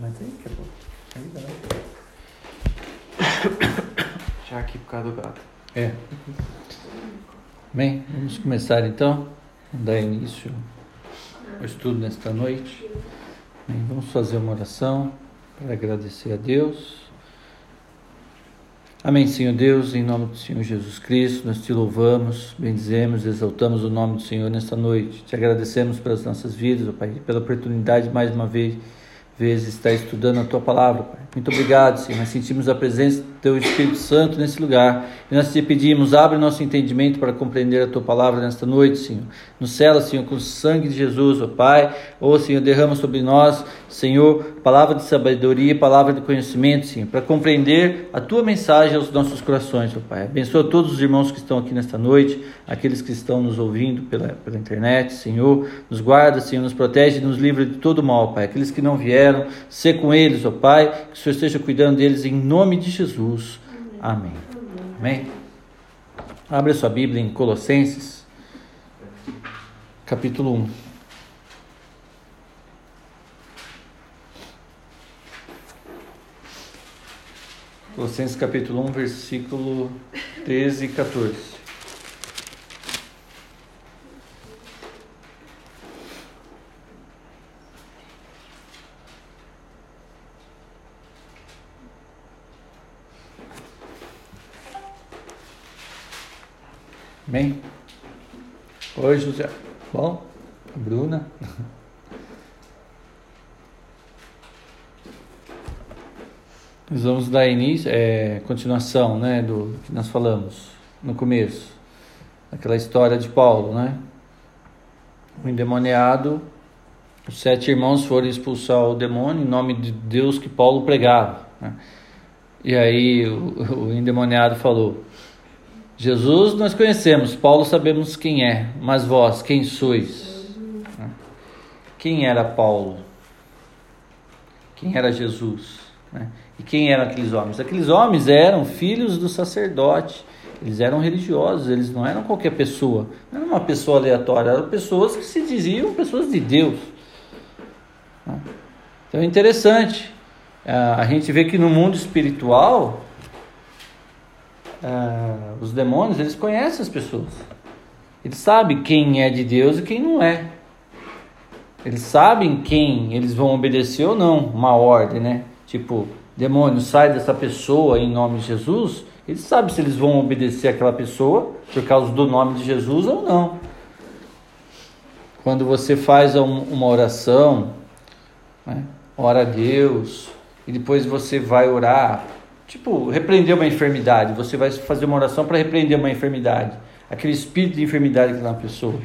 mas aí acabou. Aí. Já aqui por causa do gato. É. Bem, vamos começar então. Vamos dar início ao estudo nesta noite. Bem, vamos fazer uma oração para agradecer a Deus. Amém, Senhor Deus, em nome do Senhor Jesus Cristo, nós te louvamos, bendizemos, exaltamos o nome do Senhor nesta noite. Te agradecemos pelas nossas vidas, ó Pai, pela oportunidade mais uma vez, vez estar estudando a tua palavra, Pai. Muito obrigado, Senhor. Nós sentimos a presença do teu Espírito Santo nesse lugar. E nós te pedimos, abre nosso entendimento para compreender a tua palavra nesta noite, Senhor. Nos cela, Senhor, com o sangue de Jesus, ó Pai. Ó, Senhor, derrama sobre nós, Senhor, palavra de sabedoria, palavra de conhecimento, Senhor, para compreender a tua mensagem aos nossos corações, ó Pai. Abençoa todos os irmãos que estão aqui nesta noite, aqueles que estão nos ouvindo pela, pela internet, Senhor. Nos guarda, Senhor, nos protege, nos livra de todo mal, Pai. Aqueles que não vieram, ser com eles, ó Pai. Que Senhor esteja cuidando deles em nome de Jesus. Amém. Amém. Abre a sua Bíblia em Colossenses, capítulo 1. Colossenses capítulo 1, versículo 13 e 14. Bem? Oi, José. Bom? Bruna? Nós vamos dar início, é, continuação, né, do que nós falamos no começo, aquela história de Paulo, né? O endemoniado, os sete irmãos foram expulsar o demônio em nome de Deus que Paulo pregava. Né? E aí o, o endemoniado falou: Jesus nós conhecemos, Paulo sabemos quem é, mas vós, quem sois? Quem era Paulo? Quem era Jesus? E quem eram aqueles homens? Aqueles homens eram filhos do sacerdote, eles eram religiosos, eles não eram qualquer pessoa, não era uma pessoa aleatória, eram pessoas que se diziam pessoas de Deus. Então é interessante, a gente vê que no mundo espiritual, Uh, os demônios, eles conhecem as pessoas. Eles sabem quem é de Deus e quem não é. Eles sabem quem eles vão obedecer ou não, uma ordem, né? Tipo, demônio, sai dessa pessoa em nome de Jesus. Eles sabem se eles vão obedecer aquela pessoa por causa do nome de Jesus ou não. Quando você faz uma oração, né? ora a Deus, e depois você vai orar Tipo, repreender uma enfermidade. Você vai fazer uma oração para repreender uma enfermidade. Aquele espírito de enfermidade que está na pessoa.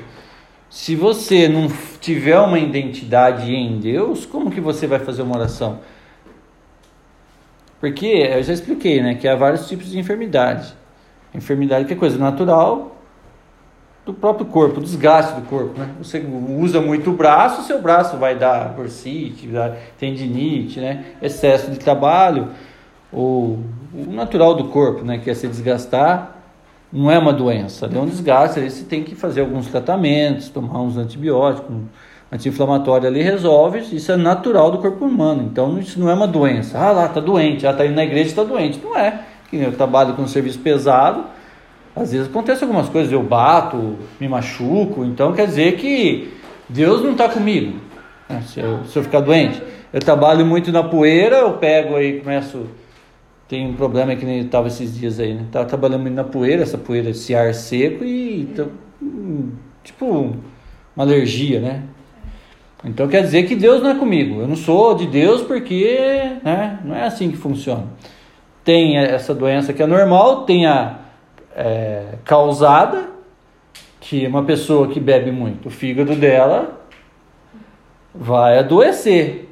Se você não tiver uma identidade em Deus, como que você vai fazer uma oração? Porque eu já expliquei, né, que há vários tipos de enfermidade. Enfermidade que é coisa natural do próprio corpo, desgaste do corpo, né? Você usa muito o braço, seu braço vai dar bursite, tendinite, né? Excesso de trabalho, o, natural do corpo, né, que é se desgastar, não é uma doença, é um desgaste, aí você tem que fazer alguns tratamentos, tomar uns antibióticos, um anti-inflamatório ali resolve, isso é natural do corpo humano, então isso não é uma doença, ah lá, tá doente, ah, tá indo na igreja está doente, não é, que eu trabalho com um serviço pesado, às vezes acontece algumas coisas, eu bato, me machuco, então quer dizer que Deus não está comigo, né? se, eu, se eu ficar doente, eu trabalho muito na poeira, eu pego aí, começo tem um problema que nem estava esses dias aí, né? Tava trabalhando na poeira, essa poeira, esse ar seco e então, tipo uma alergia, né? Então quer dizer que Deus não é comigo. Eu não sou de Deus porque, né? Não é assim que funciona. Tem essa doença que é normal, tem a é, causada, que uma pessoa que bebe muito, o fígado dela vai adoecer.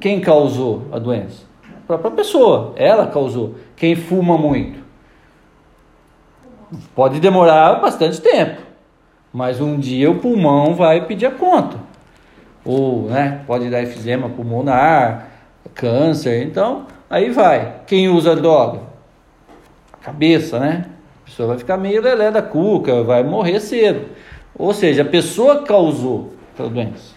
Quem causou a doença? Própria pessoa, ela causou. Quem fuma muito pode demorar bastante tempo, mas um dia o pulmão vai pedir a conta. Ou, né, pode dar efizema pulmonar, câncer, então aí vai. Quem usa droga? Cabeça, né? A pessoa vai ficar meio lelé da cuca, vai morrer cedo. Ou seja, a pessoa causou a doença.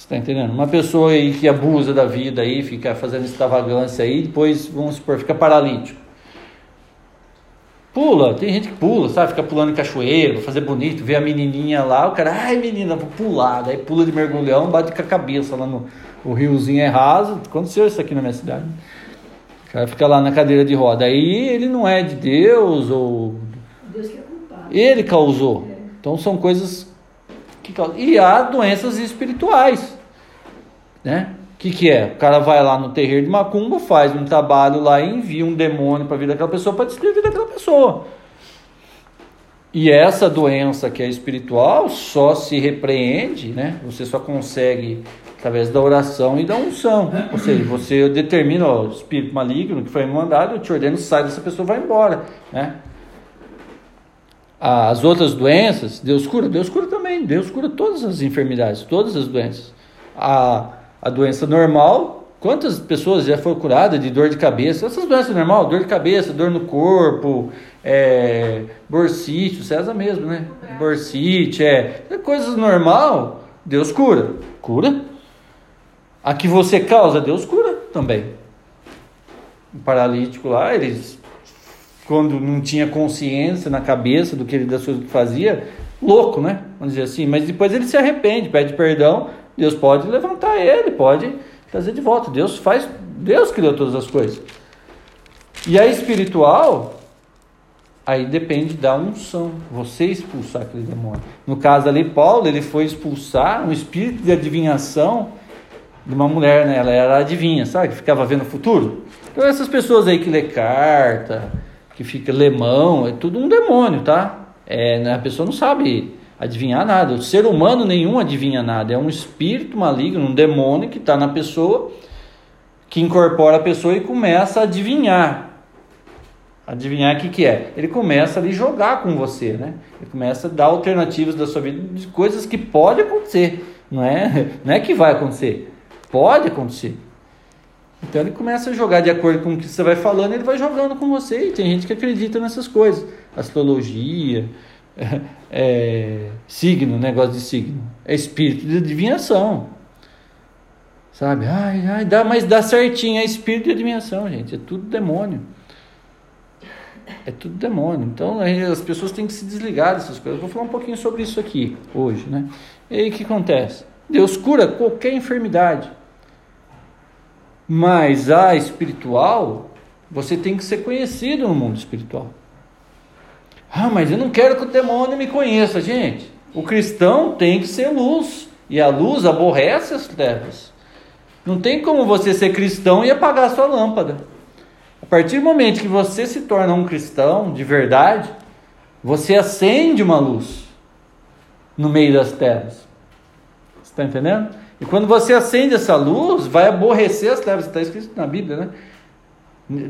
Você está entendendo? Uma pessoa aí que abusa da vida aí, fica fazendo extravagância aí, depois, vamos supor, fica paralítico. Pula, tem gente que pula, sabe? Fica pulando em cachoeiro, fazer bonito, vê a menininha lá, o cara, ai menina, vou pular. Daí pula de mergulhão, bate com a cabeça lá no o riozinho é raso. Aconteceu isso aqui na minha cidade. O cara fica lá na cadeira de roda. Aí ele não é de Deus ou. Deus que é culpado. Ele causou. É. Então são coisas que causam. E há doenças espirituais. Né? O que, que é? O cara vai lá no terreiro de Macumba, faz um trabalho lá e envia um demônio para a vida daquela pessoa para destruir a vida daquela pessoa. E essa doença que é espiritual só se repreende, né? Você só consegue através da oração e da unção. Ou seja, você determina ó, o espírito maligno que foi mandado, eu te ordeno, sai dessa pessoa, vai embora, né? As outras doenças, Deus cura? Deus cura também. Deus cura todas as enfermidades, todas as doenças. A, a doença normal, quantas pessoas já foram curadas de dor de cabeça? Essas doenças normal, dor de cabeça, dor no corpo, é, borsite, César mesmo, né? Borsite, é, é coisas normal, Deus cura. Cura. A que você causa, Deus cura também. O paralítico lá, eles quando não tinha consciência na cabeça do que ele das coisas que fazia, louco, né? Vamos dizer assim, mas depois ele se arrepende, pede perdão, Deus pode levantar ele, pode trazer de volta. Deus faz, Deus criou todas as coisas. E a espiritual, aí depende da unção, você expulsar aquele demônio. No caso ali, Paulo, ele foi expulsar um espírito de adivinhação de uma mulher, né? Ela era adivinha, sabe? Ficava vendo o futuro. Então essas pessoas aí que lê carta, que fica lemão, é tudo um demônio, tá? É, né? A pessoa não sabe adivinhar nada. O ser humano nenhum adivinha nada. É um espírito maligno, um demônio que está na pessoa, que incorpora a pessoa e começa a adivinhar. Adivinhar o que, que é? Ele começa ali jogar com você, né? Ele começa a dar alternativas da sua vida de coisas que pode acontecer. Não é, não é que vai acontecer. Pode acontecer. Então ele começa a jogar de acordo com o que você vai falando, ele vai jogando com você. E tem gente que acredita nessas coisas. Astrologia, é, é, signo, negócio de signo. É espírito de adivinhação. Sabe? Ai, ai, dá, mas dá certinho. É espírito de adivinhação, gente. É tudo demônio. É tudo demônio. Então as pessoas têm que se desligar dessas coisas. vou falar um pouquinho sobre isso aqui hoje, né? E aí o que acontece? Deus cura qualquer enfermidade. Mas a espiritual, você tem que ser conhecido no mundo espiritual. Ah, mas eu não quero que o demônio me conheça, gente. O cristão tem que ser luz. E a luz aborrece as trevas. Não tem como você ser cristão e apagar a sua lâmpada. A partir do momento que você se torna um cristão de verdade, você acende uma luz no meio das trevas. Você está entendendo? E quando você acende essa luz, vai aborrecer as trevas. Está escrito na Bíblia, né?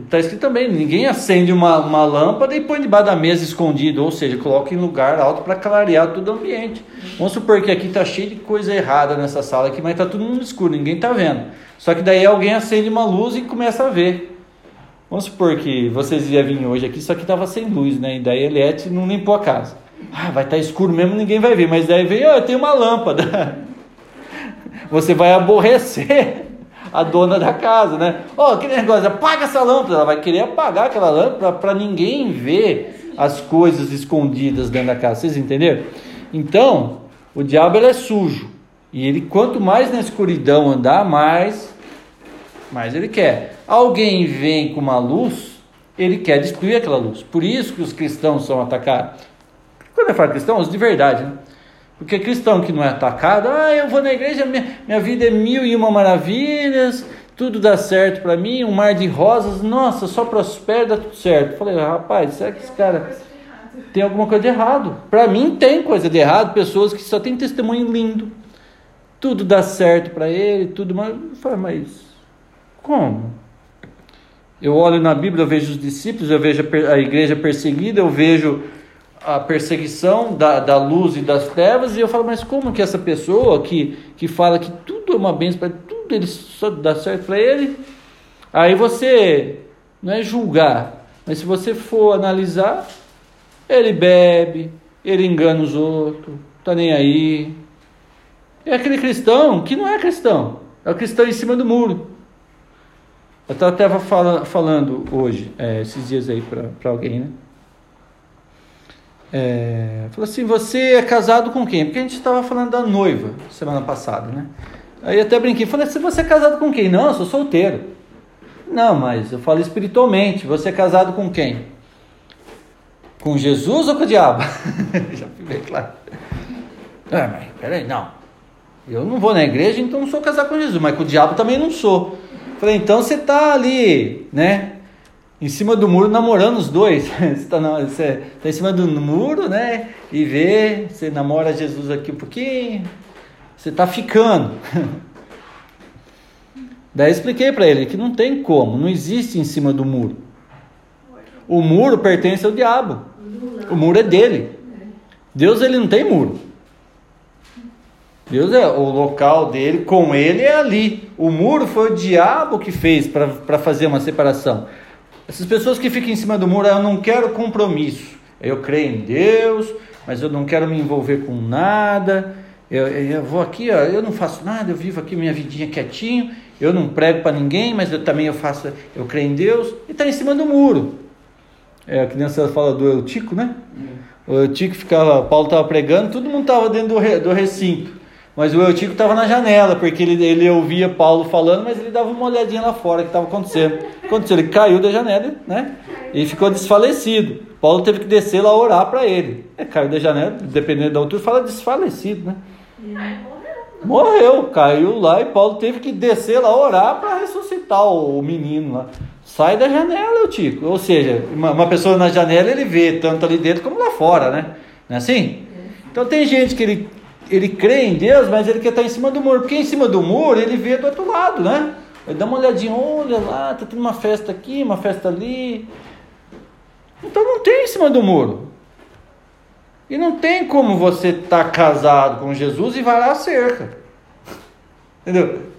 Está escrito também: ninguém acende uma, uma lâmpada e põe debaixo da mesa escondido, ou seja, coloca em lugar alto para clarear todo o ambiente. Vamos supor que aqui está cheio de coisa errada nessa sala aqui, mas está todo mundo escuro, ninguém está vendo. Só que daí alguém acende uma luz e começa a ver. Vamos supor que vocês iam vir hoje aqui, só que estava sem luz, né? E daí a Eliette não limpou a casa. Ah, vai estar tá escuro mesmo, ninguém vai ver. Mas daí veio, oh, tem uma lâmpada. você vai aborrecer a dona da casa, né? Ó, oh, aquele negócio, apaga essa lâmpada. Ela vai querer apagar aquela lâmpada para ninguém ver as coisas escondidas dentro da casa. Vocês entenderam? Então, o diabo ele é sujo. E ele, quanto mais na escuridão andar, mais, mais ele quer. Alguém vem com uma luz, ele quer destruir aquela luz. Por isso que os cristãos são atacados. Quando eu falo cristãos, de verdade, né? Porque cristão que não é atacado, ah, eu vou na igreja, minha, minha vida é mil e uma maravilhas, tudo dá certo para mim, um mar de rosas, nossa, só prospera, dá tudo certo. falei, rapaz, será que esse cara tem alguma coisa de errado? Para mim tem coisa de errado, pessoas que só têm testemunho lindo, tudo dá certo para ele, tudo, mas, mas como? Eu olho na Bíblia, eu vejo os discípulos, eu vejo a igreja perseguida, eu vejo a perseguição da, da luz e das trevas, e eu falo, mas como que essa pessoa que, que fala que tudo é uma bênção para tudo ele só dá certo para ele, aí você não é julgar, mas se você for analisar, ele bebe, ele engana os outros, tá nem aí, É aquele cristão que não é cristão, é o cristão em cima do muro. Eu estava falando hoje, é, esses dias aí para alguém, né? É, falou assim: você é casado com quem? Porque a gente estava falando da noiva semana passada, né? Aí até brinquei, falei: se você é casado com quem? Não, eu sou solteiro. Não, mas eu falo espiritualmente: você é casado com quem? Com Jesus ou com o diabo? Já fui bem claro. Ah, mas peraí, não. Eu não vou na igreja, então não sou casado com Jesus, mas com o diabo também não sou. Falei, então você está ali, né? Em cima do muro namorando os dois. Você está tá em cima do muro, né? E vê, você namora Jesus aqui um pouquinho, você está ficando. Daí expliquei para ele que não tem como, não existe em cima do muro. O muro pertence ao diabo. O muro é dele. Deus ele não tem muro. Deus é o local dele, com ele é ali. O muro foi o diabo que fez para fazer uma separação. Essas pessoas que ficam em cima do muro, eu não quero compromisso. Eu creio em Deus, mas eu não quero me envolver com nada. Eu, eu vou aqui, ó, eu não faço nada, eu vivo aqui minha vidinha quietinho. Eu não prego para ninguém, mas eu também eu faço, eu creio em Deus. E está em cima do muro. É, a criança fala do Eutico, né? Hum. O Eutico ficava, Paulo estava pregando, todo mundo estava dentro do, do recinto. Mas o Eutico estava na janela, porque ele, ele ouvia Paulo falando, mas ele dava uma olhadinha lá fora que estava acontecendo. Aconteceu, ele caiu da janela, né? E ficou desfalecido. Paulo teve que descer lá orar para ele. É, caiu da janela, dependendo da altura, fala desfalecido, né? Morreu, caiu lá e Paulo teve que descer lá orar para ressuscitar o, menino lá. Sai da janela, Eutico. Ou seja, uma, uma pessoa na janela ele vê tanto ali dentro como lá fora, né? Não é assim? Então tem gente que ele ele crê em Deus, mas ele quer estar em cima do muro. Porque em cima do muro ele vê do outro lado, né? Ele dá uma olhadinha, olha lá, tá tendo uma festa aqui, uma festa ali. Então não tem em cima do muro. E não tem como você estar tá casado com Jesus e varar a cerca. Entendeu?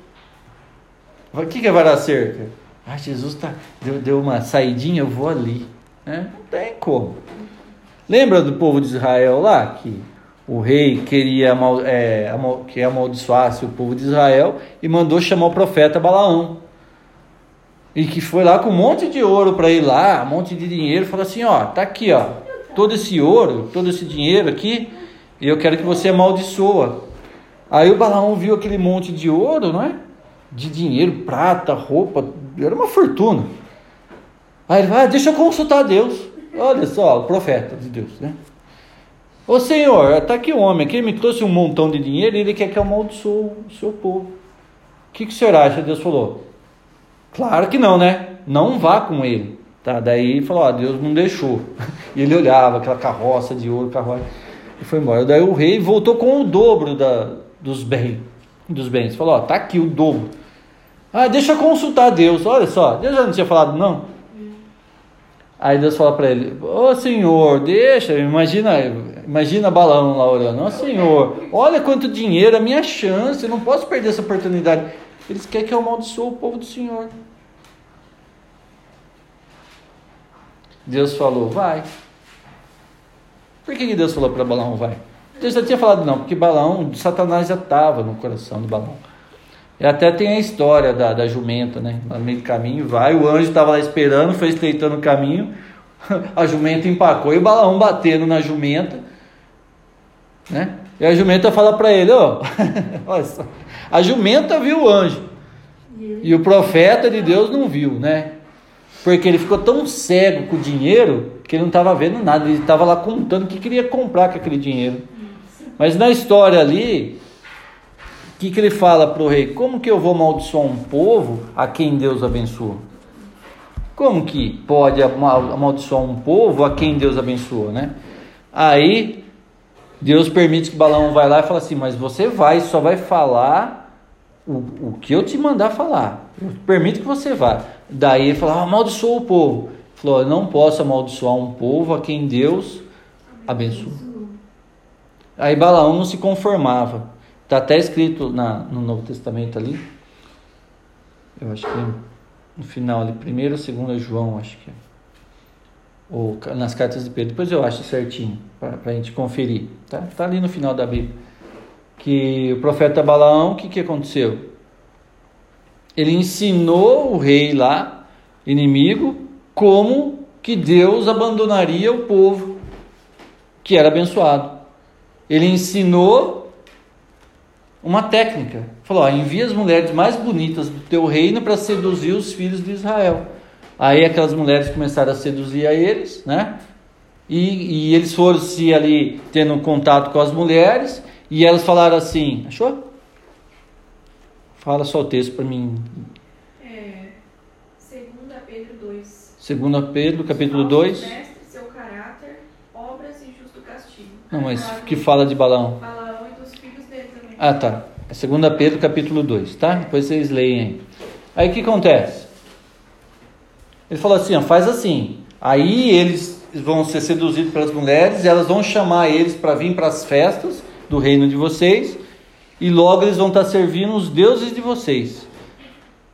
O que, é varar a cerca? Ah, Jesus tá, deu, deu uma saidinha, eu vou ali. Né? Não tem como. Lembra do povo de Israel lá? Que o rei queria é, que amaldiçoasse o povo de Israel e mandou chamar o profeta Balaão. E que foi lá com um monte de ouro para ir lá, um monte de dinheiro, falou assim: ó, tá aqui, ó, todo esse ouro, todo esse dinheiro aqui, e eu quero que você amaldiçoa. Aí o Balaão viu aquele monte de ouro, não é? De dinheiro, prata, roupa, era uma fortuna. Aí ele vai, ah, deixa eu consultar Deus. Olha só, o profeta de Deus, né? Ô Senhor, está aqui um homem que me trouxe um montão de dinheiro e ele quer que eu amaldiçoe o seu povo. O que, que o senhor acha? Deus falou. Claro que não, né? Não vá com ele. Tá, daí falou, ó, Deus não deixou. E ele olhava aquela carroça de ouro, carroça, e foi embora. Daí o rei voltou com o dobro da, dos bens. Dos bens. Falou, ó, tá aqui o dobro. Ah, deixa eu consultar Deus. Olha só, Deus já não tinha falado não. Aí Deus fala para ele: Ô oh, Senhor, deixa, imagina, imagina balão lá orando: Ô oh, Senhor, olha quanto dinheiro, a minha chance, eu não posso perder essa oportunidade. Eles querem que eu amaldiçoe o povo do Senhor. Deus falou: Vai. Por que, que Deus falou para Balão: Vai? Deus já tinha falado: Não, porque Balão, Satanás já estava no coração do Balão. E até tem a história da, da jumenta, né? No meio do caminho vai, o anjo estava lá esperando, foi estreitando o caminho, a jumenta empacou e o balão batendo na jumenta, né? E a jumenta fala para ele, ó, oh, olha só, a jumenta viu o anjo e o profeta de Deus não viu, né? Porque ele ficou tão cego com o dinheiro que ele não estava vendo nada, ele estava lá contando o que queria comprar com aquele dinheiro. Mas na história ali, que, que ele fala para o rei? Como que eu vou amaldiçoar um povo a quem Deus abençoa? Como que pode amaldiçoar um povo a quem Deus abençoa, né? Aí Deus permite que Balão vai lá e fala assim: Mas você vai, só vai falar o, o que eu te mandar falar. Eu permito que você vá. Daí ele fala: amaldiçoa o povo. Ele falou: Eu não posso amaldiçoar um povo a quem Deus abençoa. Aí Balaão não se conformava. Está até escrito na, no Novo Testamento ali. Eu acho que é no final ali, primeiro ou segundo João, acho que é. Ou nas cartas de Pedro. Depois eu acho certinho, para a gente conferir. Tá? tá ali no final da Bíblia. que o profeta Balaão, o que, que aconteceu? Ele ensinou o rei lá, inimigo, como que Deus abandonaria o povo que era abençoado. Ele ensinou uma técnica. Falou: ó, envia as mulheres mais bonitas do teu reino para seduzir os filhos de Israel. Aí aquelas mulheres começaram a seduzir a eles, né? E, e eles foram se ali tendo contato com as mulheres e elas falaram assim: achou? Fala só o texto para mim. É, 2 Pedro 2. 2 Pedro, capítulo 2. Mestre, seu caráter, obras e justo castigo. Não, mas que fala de Balaão. Balaão e dos filhos dele também. Ah, tá. É 2 Pedro, capítulo 2, tá? Depois vocês leem aí. Aí o que acontece? Ele falou assim: ó, faz assim. Aí eles vão ser seduzidos pelas mulheres, elas vão chamar eles para vir para as festas do reino de vocês e logo eles vão estar servindo os deuses de vocês.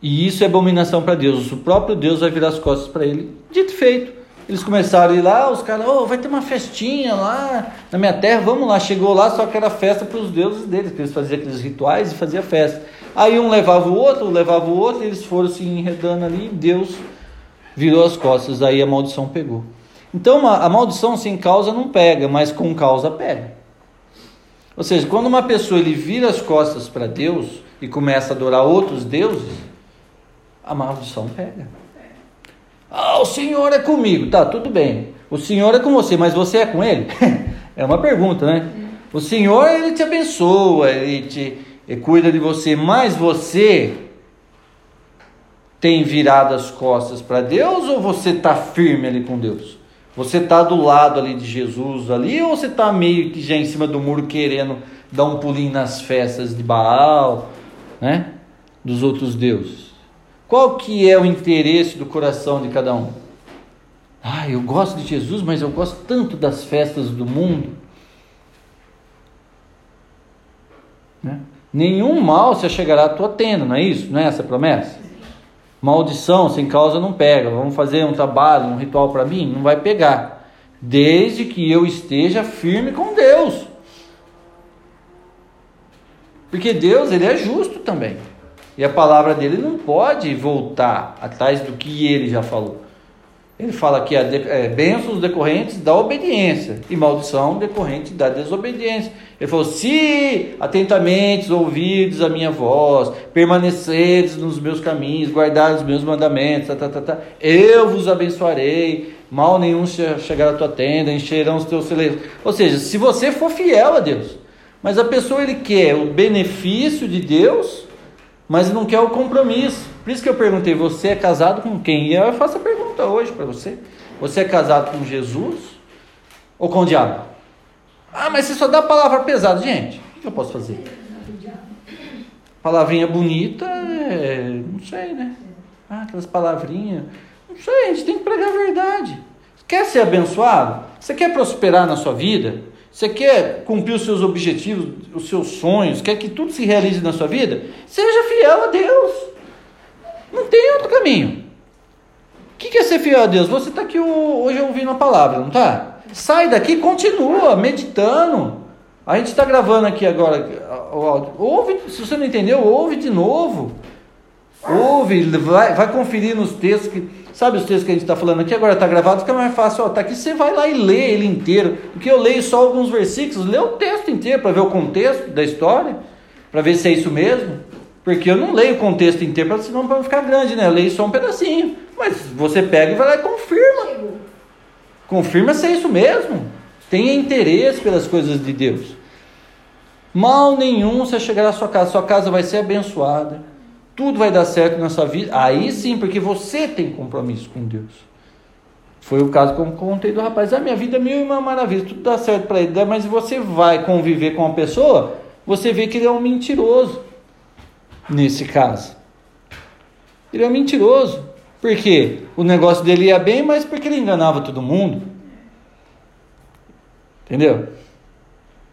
E isso é abominação para Deus. O próprio Deus vai virar as costas para ele. Dito e feito. Eles começaram a ir lá, os caras, oh, vai ter uma festinha lá na minha terra, vamos lá. Chegou lá, só que era festa para os deuses deles, que eles faziam aqueles rituais e faziam festa. Aí um levava o outro, levava o outro, e eles foram se enredando ali, Deus virou as costas, aí a maldição pegou. Então a maldição sem causa não pega, mas com causa pega. Ou seja, quando uma pessoa ele vira as costas para Deus e começa a adorar outros deuses, a maldição pega. Ah, o Senhor é comigo. Tá, tudo bem. O Senhor é com você, mas você é com ele? é uma pergunta, né? O Senhor, ele te abençoa, ele te ele cuida de você, mas você tem virado as costas para Deus ou você está firme ali com Deus? Você está do lado ali de Jesus ali ou você está meio que já em cima do muro querendo dar um pulinho nas festas de Baal, né? Dos outros deuses. Qual que é o interesse do coração de cada um? Ah, eu gosto de Jesus, mas eu gosto tanto das festas do mundo. Né? Nenhum mal se chegará à tua tenda, não é isso? Não é essa a promessa? Maldição sem causa não pega. Vamos fazer um trabalho, um ritual para mim? Não vai pegar. Desde que eu esteja firme com Deus. Porque Deus, ele é justo também. E a palavra dele não pode voltar atrás do que ele já falou. Ele fala que é, bênçãos decorrentes da obediência e maldição decorrente da desobediência. Ele falou: Se atentamente ouvides a minha voz, permaneceres nos meus caminhos, guardares os meus mandamentos, tá, tá, tá, tá, eu vos abençoarei, mal nenhum chegará à tua tenda, encherão os teus celeiros. Ou seja, se você for fiel a Deus, mas a pessoa ele quer o benefício de Deus, mas não quer o compromisso. Por isso que eu perguntei: você é casado com quem? E eu faço a pergunta hoje para você: você é casado com Jesus ou com o diabo? Ah, mas você só dá palavra pesada, gente. O que eu posso fazer? Palavrinha bonita, é, não sei, né? Ah, aquelas palavrinhas. Não sei, a gente tem que pregar a verdade. Quer ser abençoado? Você quer prosperar na sua vida? Você quer cumprir os seus objetivos, os seus sonhos? Quer que tudo se realize na sua vida? Seja fiel a Deus. Não tem outro caminho. O que é ser fiel a Deus? Você está aqui hoje ouvindo a palavra, não está? Sai daqui, continua meditando. A gente está gravando aqui agora o áudio. Ouve, se você não entendeu, ouve de novo. Ouve, vai, vai conferir nos textos que. Sabe os textos que a gente está falando aqui? Agora está gravado, fica mais fácil. Ó, tá aqui, você vai lá e lê ele inteiro. Porque eu leio só alguns versículos, lê o texto inteiro para ver o contexto da história, para ver se é isso mesmo. Porque eu não leio o contexto inteiro, senão para ficar grande, né? Eu leio só um pedacinho. Mas você pega e vai lá e confirma. Confirma se é isso mesmo. Tenha interesse pelas coisas de Deus. Mal nenhum você chegará à sua casa. Sua casa vai ser abençoada. Tudo vai dar certo na sua vida. Aí sim, porque você tem compromisso com Deus. Foi o caso que eu contei do rapaz. A minha vida é mil e uma maravilha. Tudo dá certo para ele. Mas você vai conviver com uma pessoa, você vê que ele é um mentiroso nesse caso. Ele é um mentiroso. Por quê? O negócio dele ia bem, mas porque ele enganava todo mundo. Entendeu?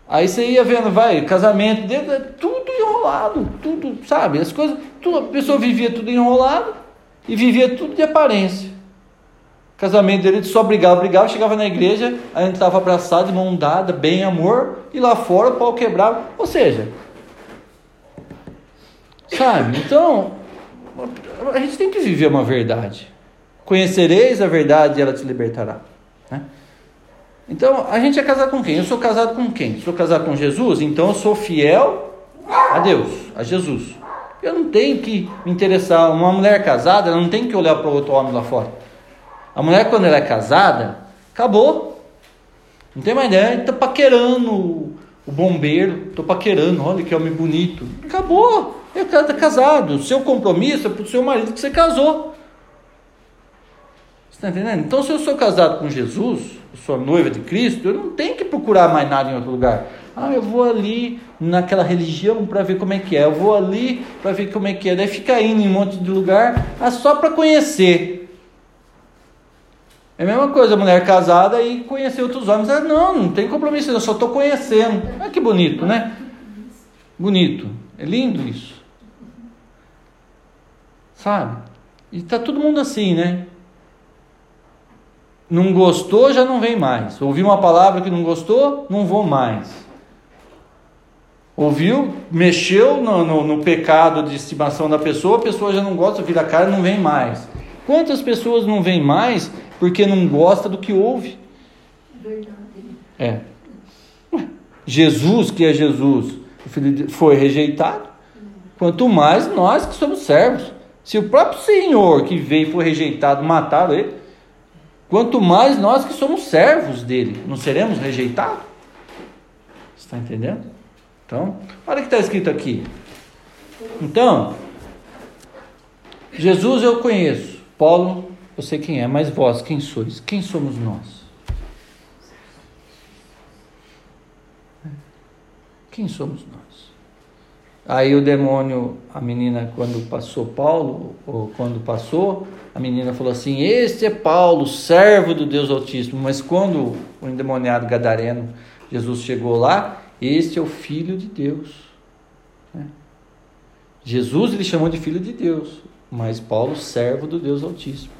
Aí você ia vendo, vai, casamento dele, é tudo enrolado, tudo, sabe? As coisas, tudo, a pessoa vivia tudo enrolado e vivia tudo de aparência. Casamento dele só brigava, brigava, chegava na igreja, a gente estava abraçado, mão dada, bem amor, e lá fora o pau quebrava. Ou seja, Sabe? Então, a gente tem que viver uma verdade. Conhecereis a verdade e ela te libertará. Né? Então, a gente é casado com quem? Eu sou casado com quem? Sou casado com Jesus, então eu sou fiel a Deus, a Jesus. Eu não tenho que me interessar. Uma mulher casada, ela não tem que olhar para outro homem lá fora. A mulher, quando ela é casada, acabou. Não tem mais ideia. Está paquerando o bombeiro. Estou paquerando. Olha que homem bonito. Acabou. É está casado. O seu compromisso é para o seu marido que você casou. Você está entendendo? Então, se eu sou casado com Jesus, eu sou noiva de Cristo, eu não tenho que procurar mais nada em outro lugar. Ah, eu vou ali naquela religião para ver como é que é. Eu vou ali para ver como é que é. Daí fica indo em um monte de lugar ah, só para conhecer. É a mesma coisa, mulher casada e conhecer outros homens. Ah, não, não tem compromisso, eu só estou conhecendo. Ah, que bonito, né? Bonito. É lindo isso. Sabe? E está todo mundo assim, né? Não gostou, já não vem mais. Ouviu uma palavra que não gostou, não vou mais. Ouviu, mexeu no, no, no, pecado de estimação da pessoa, a pessoa já não gosta, vira a cara não vem mais. Quantas pessoas não vêm mais porque não gosta do que ouve? Verdade. É. Jesus, que é Jesus, foi rejeitado. Quanto mais nós que somos servos. Se o próprio Senhor que veio foi rejeitado, mataram ele, quanto mais nós que somos servos dele, não seremos rejeitados? Está entendendo? Então, olha o que está escrito aqui. Então, Jesus eu conheço, Paulo eu sei quem é, mas vós quem sois? Quem somos nós? Quem somos nós? Aí o demônio, a menina, quando passou Paulo, ou quando passou, a menina falou assim: Este é Paulo, servo do Deus Altíssimo. Mas quando o endemoniado gadareno, Jesus chegou lá, este é o Filho de Deus. Né? Jesus ele chamou de Filho de Deus, mas Paulo, servo do Deus Altíssimo.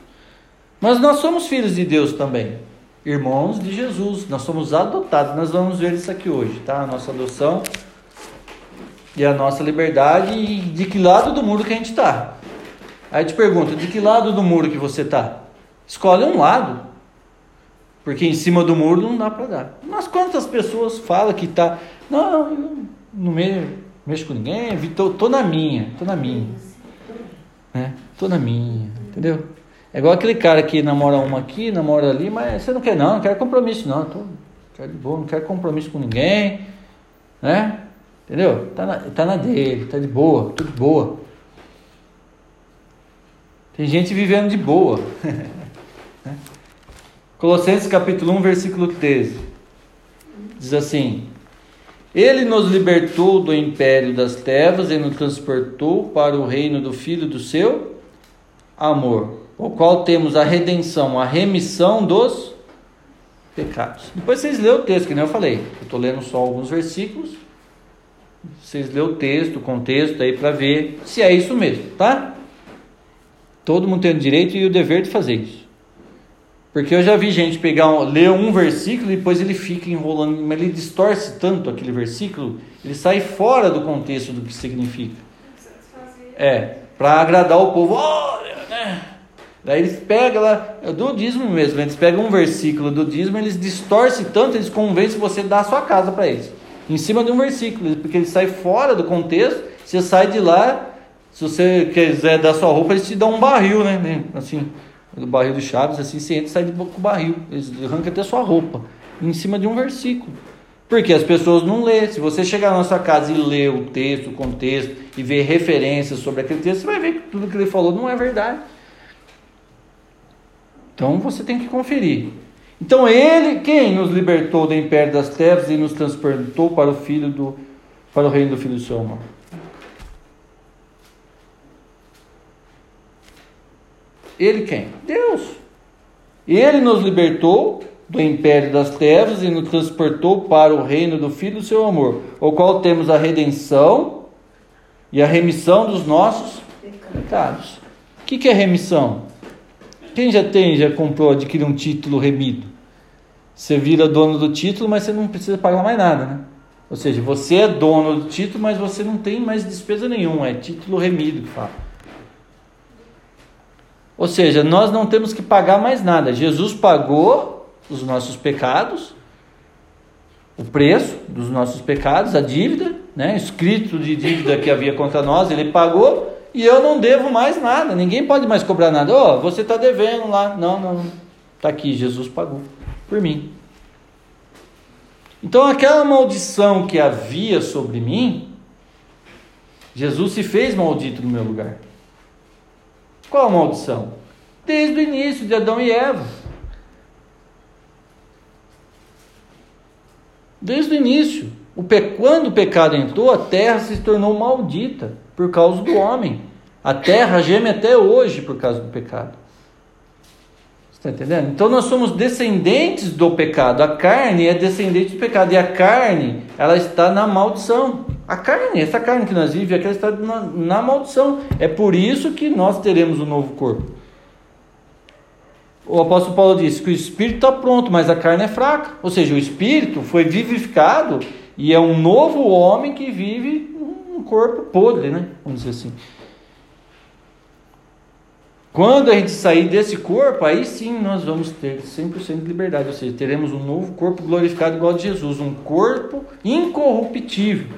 Mas nós somos filhos de Deus também, irmãos de Jesus, nós somos adotados. Nós vamos ver isso aqui hoje, tá? A nossa adoção e a nossa liberdade e de que lado do muro que a gente está. Aí te pergunto, de que lado do muro que você está? Escolhe um lado. Porque em cima do muro não dá para dar. Mas quantas pessoas falam que tá, não, eu não me, mexo com ninguém, tô, tô na minha, tô na minha. Né? Tô na minha, entendeu? É igual aquele cara que namora uma aqui, namora ali, mas você não quer não, não quero compromisso não, tô, quero de boa, não quero compromisso com ninguém, né? Entendeu? Tá na, tá na dele, tá de boa, tudo de boa. Tem gente vivendo de boa. né? Colossenses capítulo 1, versículo 13. Diz assim: Ele nos libertou do império das trevas e nos transportou para o reino do Filho do seu amor, o qual temos a redenção, a remissão dos pecados. Depois vocês lêem o texto, que nem eu falei. Eu estou lendo só alguns versículos. Vocês lêem o texto, o contexto aí para ver se é isso mesmo, tá? Todo mundo tem o direito e o dever de fazer isso. Porque eu já vi gente pegar, um, ler um versículo e depois ele fica enrolando, mas ele distorce tanto aquele versículo, ele sai fora do contexto do que significa. É, para agradar o povo, olha, né? Daí eles pegam lá, é do dízimo mesmo, eles pegam um versículo do dízimo, eles distorcem tanto, eles convencem você a dar a sua casa para eles. Em cima de um versículo, porque ele sai fora do contexto, você sai de lá, se você quiser dar sua roupa, eles te dão um barril, né? Assim, do barril de Chaves, assim, você entra e sai de boca com o barril. Eles arrancam até sua roupa, em cima de um versículo. Porque as pessoas não lêem. Se você chegar na sua casa e ler o texto, o contexto, e ver referências sobre aquele texto, você vai ver que tudo que ele falou não é verdade. Então você tem que conferir. Então ele, quem nos libertou do império das trevas e nos transportou para o filho do para o reino do filho do seu amor. Ele quem? Deus. Ele nos libertou do império das trevas e nos transportou para o reino do Filho do seu amor, o qual temos a redenção e a remissão dos nossos pecados. O que, que é remissão? Quem já tem, já comprou, adquiriu um título remido? Você vira dono do título, mas você não precisa pagar mais nada, né? Ou seja, você é dono do título, mas você não tem mais despesa nenhuma, é título remido que fala. Ou seja, nós não temos que pagar mais nada. Jesus pagou os nossos pecados, o preço dos nossos pecados, a dívida, né? escrito de dívida que havia contra nós, ele pagou e eu não devo mais nada. Ninguém pode mais cobrar nada. Ó, oh, você está devendo lá. Não, não. Está aqui, Jesus pagou por mim. Então aquela maldição que havia sobre mim, Jesus se fez maldito no meu lugar. Qual a maldição? Desde o início de Adão e Eva. Desde o início. O pe... Quando o pecado entrou, a terra se tornou maldita por causa do homem. A terra geme até hoje por causa do pecado. Está entendendo? Então nós somos descendentes do pecado. A carne é descendente do pecado. E a carne, ela está na maldição. A carne, essa carne que nós vivemos, ela está na, na maldição. É por isso que nós teremos um novo corpo. O apóstolo Paulo disse que o espírito está pronto, mas a carne é fraca. Ou seja, o espírito foi vivificado e é um novo homem que vive um corpo podre, né? Vamos dizer assim. Quando a gente sair desse corpo, aí sim nós vamos ter 100% de liberdade, ou seja, teremos um novo corpo glorificado igual a de Jesus, um corpo incorruptível.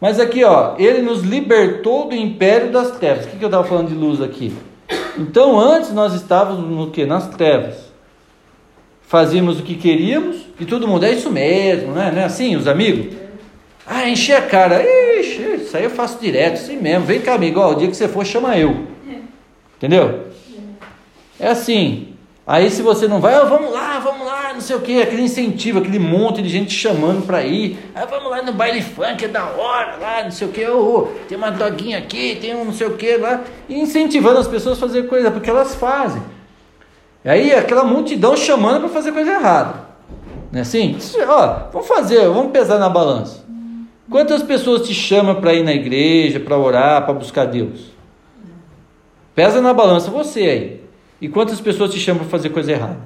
Mas aqui, ó, ele nos libertou do império das trevas. O que, que eu estava falando de luz aqui? Então, antes nós estávamos no que? Nas trevas. Fazíamos o que queríamos e todo mundo, é isso mesmo, né? Não é assim, os amigos? Ah, encher a cara. Ixi, isso aí eu faço direto, assim mesmo. Vem cá, amigo, ó, o dia que você for, chama eu. Entendeu? É assim. Aí se você não vai, oh, vamos lá, vamos lá, não sei o que, aquele incentivo, aquele monte de gente chamando para ir. Ah, vamos lá no baile funk, é da hora lá, não sei o que, oh, tem uma doguinha aqui, tem um não sei o que lá. E incentivando as pessoas a fazer coisa, porque elas fazem. E aí aquela multidão chamando para fazer coisa errada. Não é assim? Ó, vamos fazer, vamos pesar na balança. Quantas pessoas te chamam para ir na igreja, para orar, para buscar Deus? Pesa na balança você aí. E quantas pessoas te chamam para fazer coisa errada?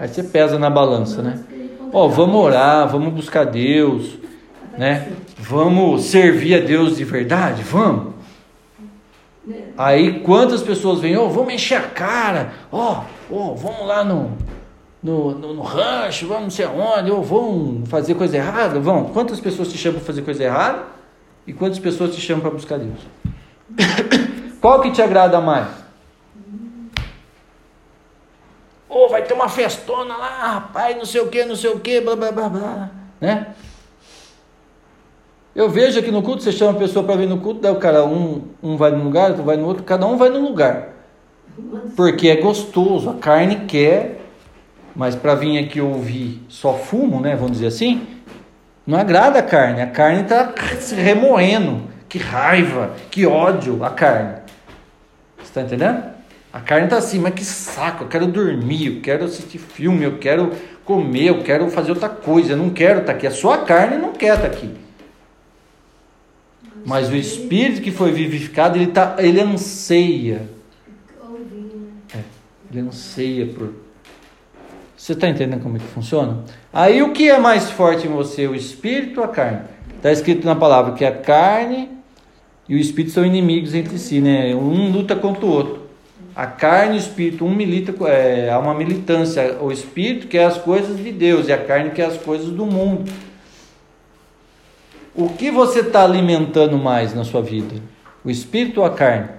Aí você pesa na balança, né? Ó, oh, vamos orar, vamos buscar Deus, né? Vamos servir a Deus de verdade? Vamos. Aí quantas pessoas vêm, ó, oh, vamos encher a cara, ó, oh, oh, vamos lá no, no, no, no rancho, vamos não sei aonde, ou vamos fazer coisa errada? Vão. Quantas pessoas te chamam para fazer coisa errada? E quantas pessoas te chamam para buscar Deus? Qual que te agrada mais? Ou oh, vai ter uma festona lá, rapaz, não sei o que, não sei o que, blá blá blá blá, né? Eu vejo aqui no culto, você chama a pessoa para vir no culto, daí o cara, um, um vai num lugar, outro vai no outro, cada um vai num lugar. Porque é gostoso, a carne quer, mas para vir aqui ouvir só fumo, né, vamos dizer assim, não agrada a carne, a carne está se remoendo, que raiva, que ódio a carne está entendendo? A carne está assim, mas que saco, eu quero dormir, eu quero assistir filme, eu quero comer, eu quero fazer outra coisa, eu não quero estar tá aqui. A sua carne não quer estar tá aqui. Mas o espírito que foi vivificado, ele, tá, ele anseia. É, ele anseia por. Você está entendendo como é que funciona? Aí o que é mais forte em você, o espírito ou a carne? Está escrito na palavra que a carne e o espírito são inimigos entre si, né? Um luta contra o outro. A carne e o espírito, um milita, é, há uma militância. O espírito quer as coisas de Deus e a carne quer as coisas do mundo. O que você está alimentando mais na sua vida? O espírito ou a carne?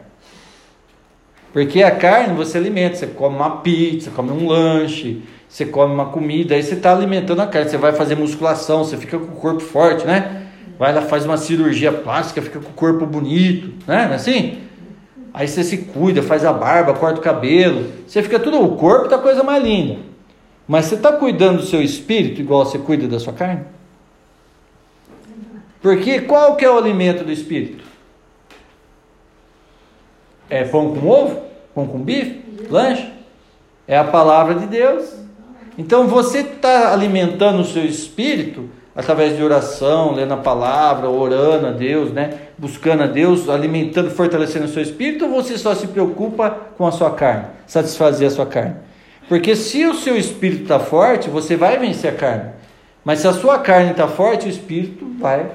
Porque a carne você alimenta, você come uma pizza, come um lanche, você come uma comida, aí você está alimentando a carne, você vai fazer musculação, você fica com o corpo forte, né? vai lá, faz uma cirurgia plástica, fica com o corpo bonito, né? Não é assim? Aí você se cuida, faz a barba, corta o cabelo, você fica tudo, o corpo tá coisa mais linda. Mas você está cuidando do seu espírito igual você cuida da sua carne? Porque qual que é o alimento do espírito? É pão com ovo? Pão com bife? Lanche? É a palavra de Deus. Então você está alimentando o seu espírito através de oração, lendo a palavra, orando a Deus, né? buscando a Deus, alimentando, fortalecendo o seu espírito, ou você só se preocupa com a sua carne, satisfazer a sua carne? Porque se o seu espírito está forte, você vai vencer a carne. Mas se a sua carne está forte, o espírito vai.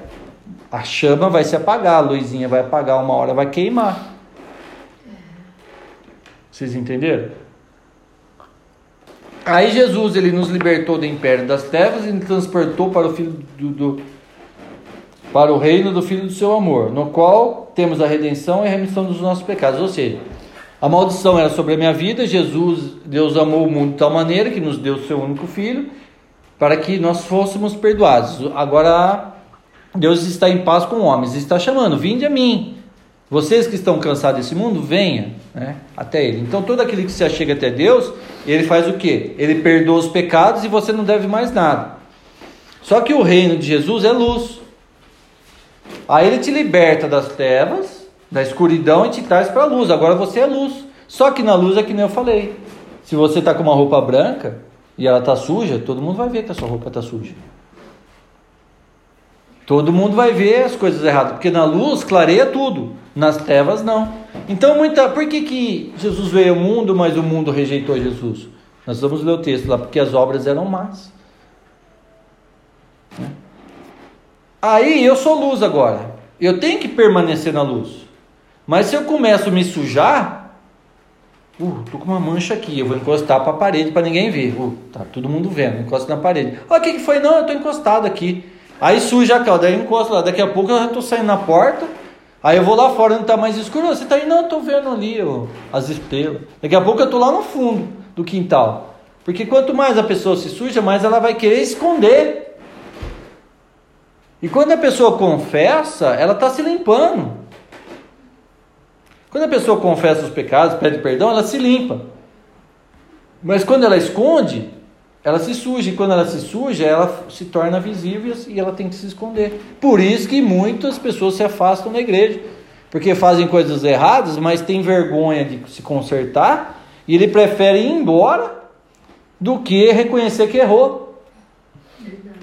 A chama vai se apagar, a luzinha vai apagar, uma hora vai queimar. Vocês entenderam? Aí Jesus ele nos libertou do império das trevas e nos transportou para o filho do, do, para o reino do filho do seu amor, no qual temos a redenção e a remissão dos nossos pecados. Ou seja, a maldição era sobre a minha vida. Jesus, Deus amou o mundo de tal maneira que nos deu o seu único filho para que nós fôssemos perdoados. Agora Deus está em paz com homens, está chamando, vinde a mim. Vocês que estão cansados desse mundo, venha né, até Ele. Então, todo aquele que se achega até Deus, ele faz o que? Ele perdoa os pecados e você não deve mais nada. Só que o reino de Jesus é luz. Aí ele te liberta das trevas, da escuridão e te traz para a luz. Agora você é luz. Só que na luz é que nem eu falei. Se você está com uma roupa branca e ela está suja, todo mundo vai ver que a sua roupa está suja. Todo mundo vai ver as coisas erradas, porque na luz clareia tudo, nas trevas não. Então, muita, por que, que Jesus veio ao mundo, mas o mundo rejeitou Jesus? Nós vamos ler o texto lá, porque as obras eram más. Aí eu sou luz agora. Eu tenho que permanecer na luz. Mas se eu começo a me sujar, uh, tô com uma mancha aqui, eu vou encostar para a parede para ninguém ver. Uh, tá todo mundo vendo, encosto na parede. Olha o que, que foi? Não, eu tô encostado aqui. Aí suja a calda, aí eu encosto lá. Daqui a pouco eu já tô saindo na porta. Aí eu vou lá fora, não tá mais escuro. Você tá aí? Não, tô vendo ali ó, as estrelas. Daqui a pouco eu tô lá no fundo do quintal. Porque quanto mais a pessoa se suja, mais ela vai querer esconder. E quando a pessoa confessa, ela está se limpando. Quando a pessoa confessa os pecados, pede perdão, ela se limpa. Mas quando ela esconde, ela se suja. E quando ela se suja, ela se torna visível e ela tem que se esconder. Por isso que muitas pessoas se afastam da igreja. Porque fazem coisas erradas, mas tem vergonha de se consertar. E ele prefere ir embora do que reconhecer que errou.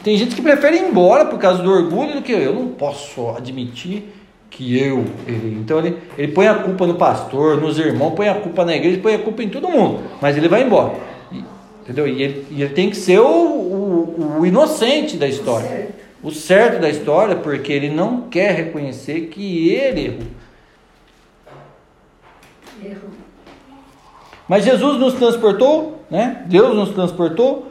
Tem gente que prefere ir embora por causa do orgulho do que eu não posso admitir que eu. Então ele, ele põe a culpa no pastor, nos irmãos, põe a culpa na igreja, põe a culpa em todo mundo. Mas ele vai embora. Entendeu? E ele, e ele tem que ser o, o, o inocente da história. Certo. O certo da história, porque ele não quer reconhecer que ele errou. Erro. Mas Jesus nos transportou, né? Deus nos transportou,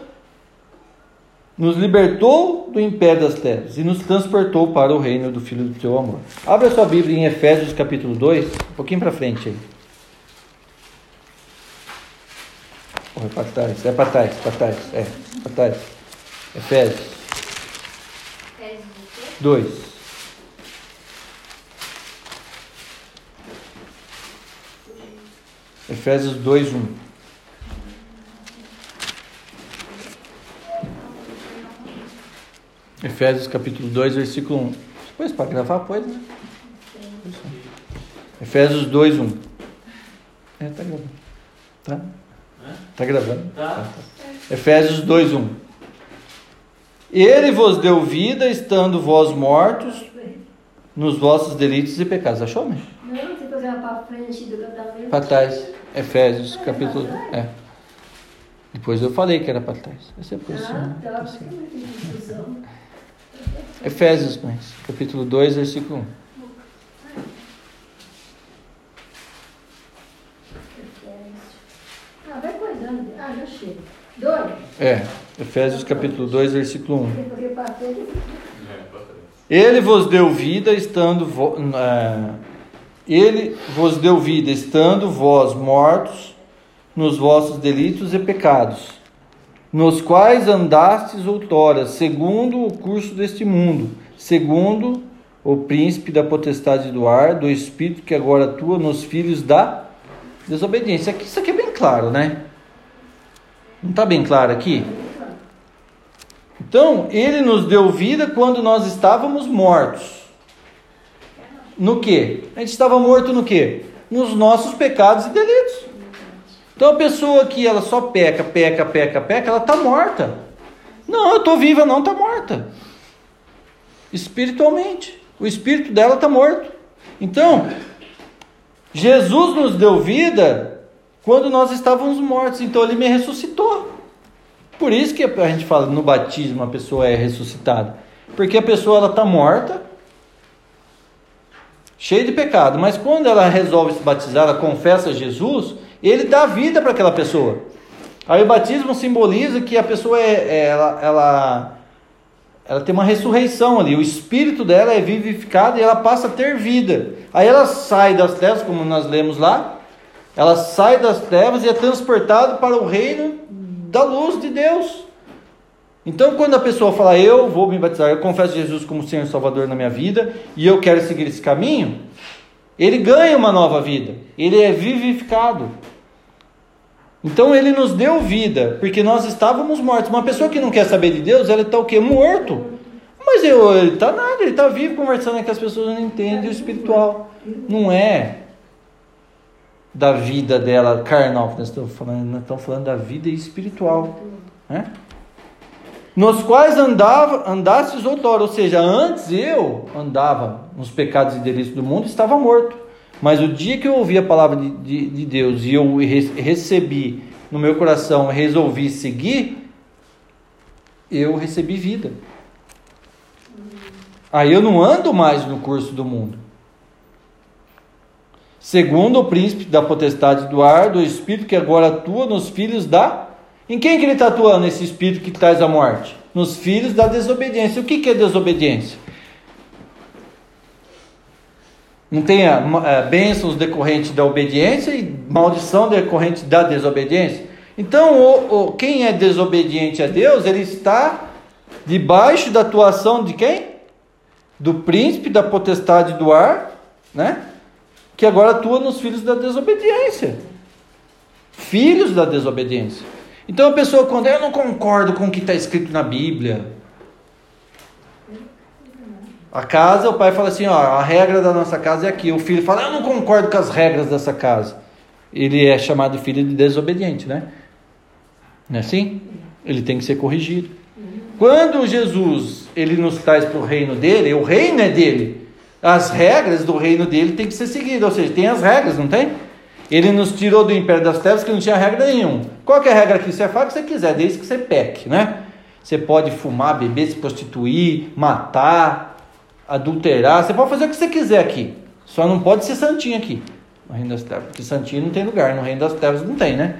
nos libertou do império das trevas e nos transportou para o reino do Filho do seu amor. Abra sua Bíblia em Efésios capítulo 2, um pouquinho para frente aí. É para trás, é para trás, para trás, é, para trás. Efésios. Efésios 2. Efésios 2, 1. Efésios capítulo 2, versículo 1. Depois para gravar, pode, né? Efésios 2, 1. É, tá gravando. Tá? Tá gravando? Tá. tá, tá. Efésios 2, 1. Ele vos deu vida, estando vós mortos nos vossos delitos e pecados. Achou, né? Não, tem que fazer para frente do casamento. Para trás. Efésios, capítulo. É. Depois eu falei que era para trás. Essa é a posição. Ah, tá. Tá Efésios, mas, capítulo 2, versículo 1. 2? É, Efésios capítulo 2, versículo 1. Ele vos deu vida estando é, ele vos deu vida estando vós mortos nos vossos delitos e pecados, nos quais andastes outrora, segundo o curso deste mundo, segundo o príncipe da potestade do ar, do espírito que agora atua nos filhos da desobediência. Aqui, isso aqui é bem claro, né? Não está bem claro aqui? Então, ele nos deu vida quando nós estávamos mortos. No que? A gente estava morto no que? Nos nossos pecados e delitos. Então a pessoa que ela só peca, peca, peca, peca, ela está morta. Não, eu estou viva, não, está morta. Espiritualmente. O espírito dela está morto. Então, Jesus nos deu vida quando nós estávamos mortos. Então ele me ressuscitou. Por isso que a gente fala no batismo a pessoa é ressuscitada. Porque a pessoa ela está morta, cheia de pecado, mas quando ela resolve se batizar, ela confessa Jesus, ele dá vida para aquela pessoa. Aí o batismo simboliza que a pessoa é, é ela, ela, ela tem uma ressurreição ali, o espírito dela é vivificado e ela passa a ter vida. Aí ela sai das trevas, como nós lemos lá, ela sai das trevas e é transportada para o reino da luz de Deus. Então, quando a pessoa fala, eu vou me batizar, eu confesso Jesus como Senhor e Salvador na minha vida e eu quero seguir esse caminho, ele ganha uma nova vida, ele é vivificado. Então, ele nos deu vida, porque nós estávamos mortos. Uma pessoa que não quer saber de Deus, ela está o quê? Morto. Mas eu, ele está nada, ele está vivo conversando, é que as pessoas não entendem o espiritual. Não é da vida dela carnal, nós estamos falando, nós estamos falando da vida espiritual. Né? nos quais andava, andastes outrora, ou seja, antes eu andava nos pecados e delícias do mundo, estava morto. Mas o dia que eu ouvi a palavra de, de, de Deus e eu recebi no meu coração, resolvi seguir, eu recebi vida. Aí eu não ando mais no curso do mundo. Segundo o príncipe da potestade do ar, do espírito que agora atua nos filhos da em quem que ele está atuando, esse espírito que traz a morte? Nos filhos da desobediência. O que, que é desobediência? Não tem a, a, bênçãos decorrentes da obediência e maldição decorrente da desobediência? Então, o, o, quem é desobediente a Deus, ele está debaixo da atuação de quem? Do príncipe da potestade do ar, né? Que agora atua nos filhos da desobediência. Filhos da desobediência. Então a pessoa, quando eu não concordo com o que está escrito na Bíblia, a casa, o pai fala assim: ó, a regra da nossa casa é aqui. O filho fala: eu não concordo com as regras dessa casa. Ele é chamado filho de desobediente, né? Não é assim? Ele tem que ser corrigido. Quando Jesus ele nos traz para o reino dele, o reino é dele. As regras do reino dele tem que ser seguidas, ou seja, tem as regras, não tem? Ele nos tirou do império das trevas que não tinha regra nenhuma. Qual é a regra aqui? Você faz o que você quiser, desde que você peque, né? Você pode fumar, beber, se prostituir, matar, adulterar. Você pode fazer o que você quiser aqui. Só não pode ser santinho aqui. No reino das trevas. Porque santinho não tem lugar. No reino das trevas não tem, né?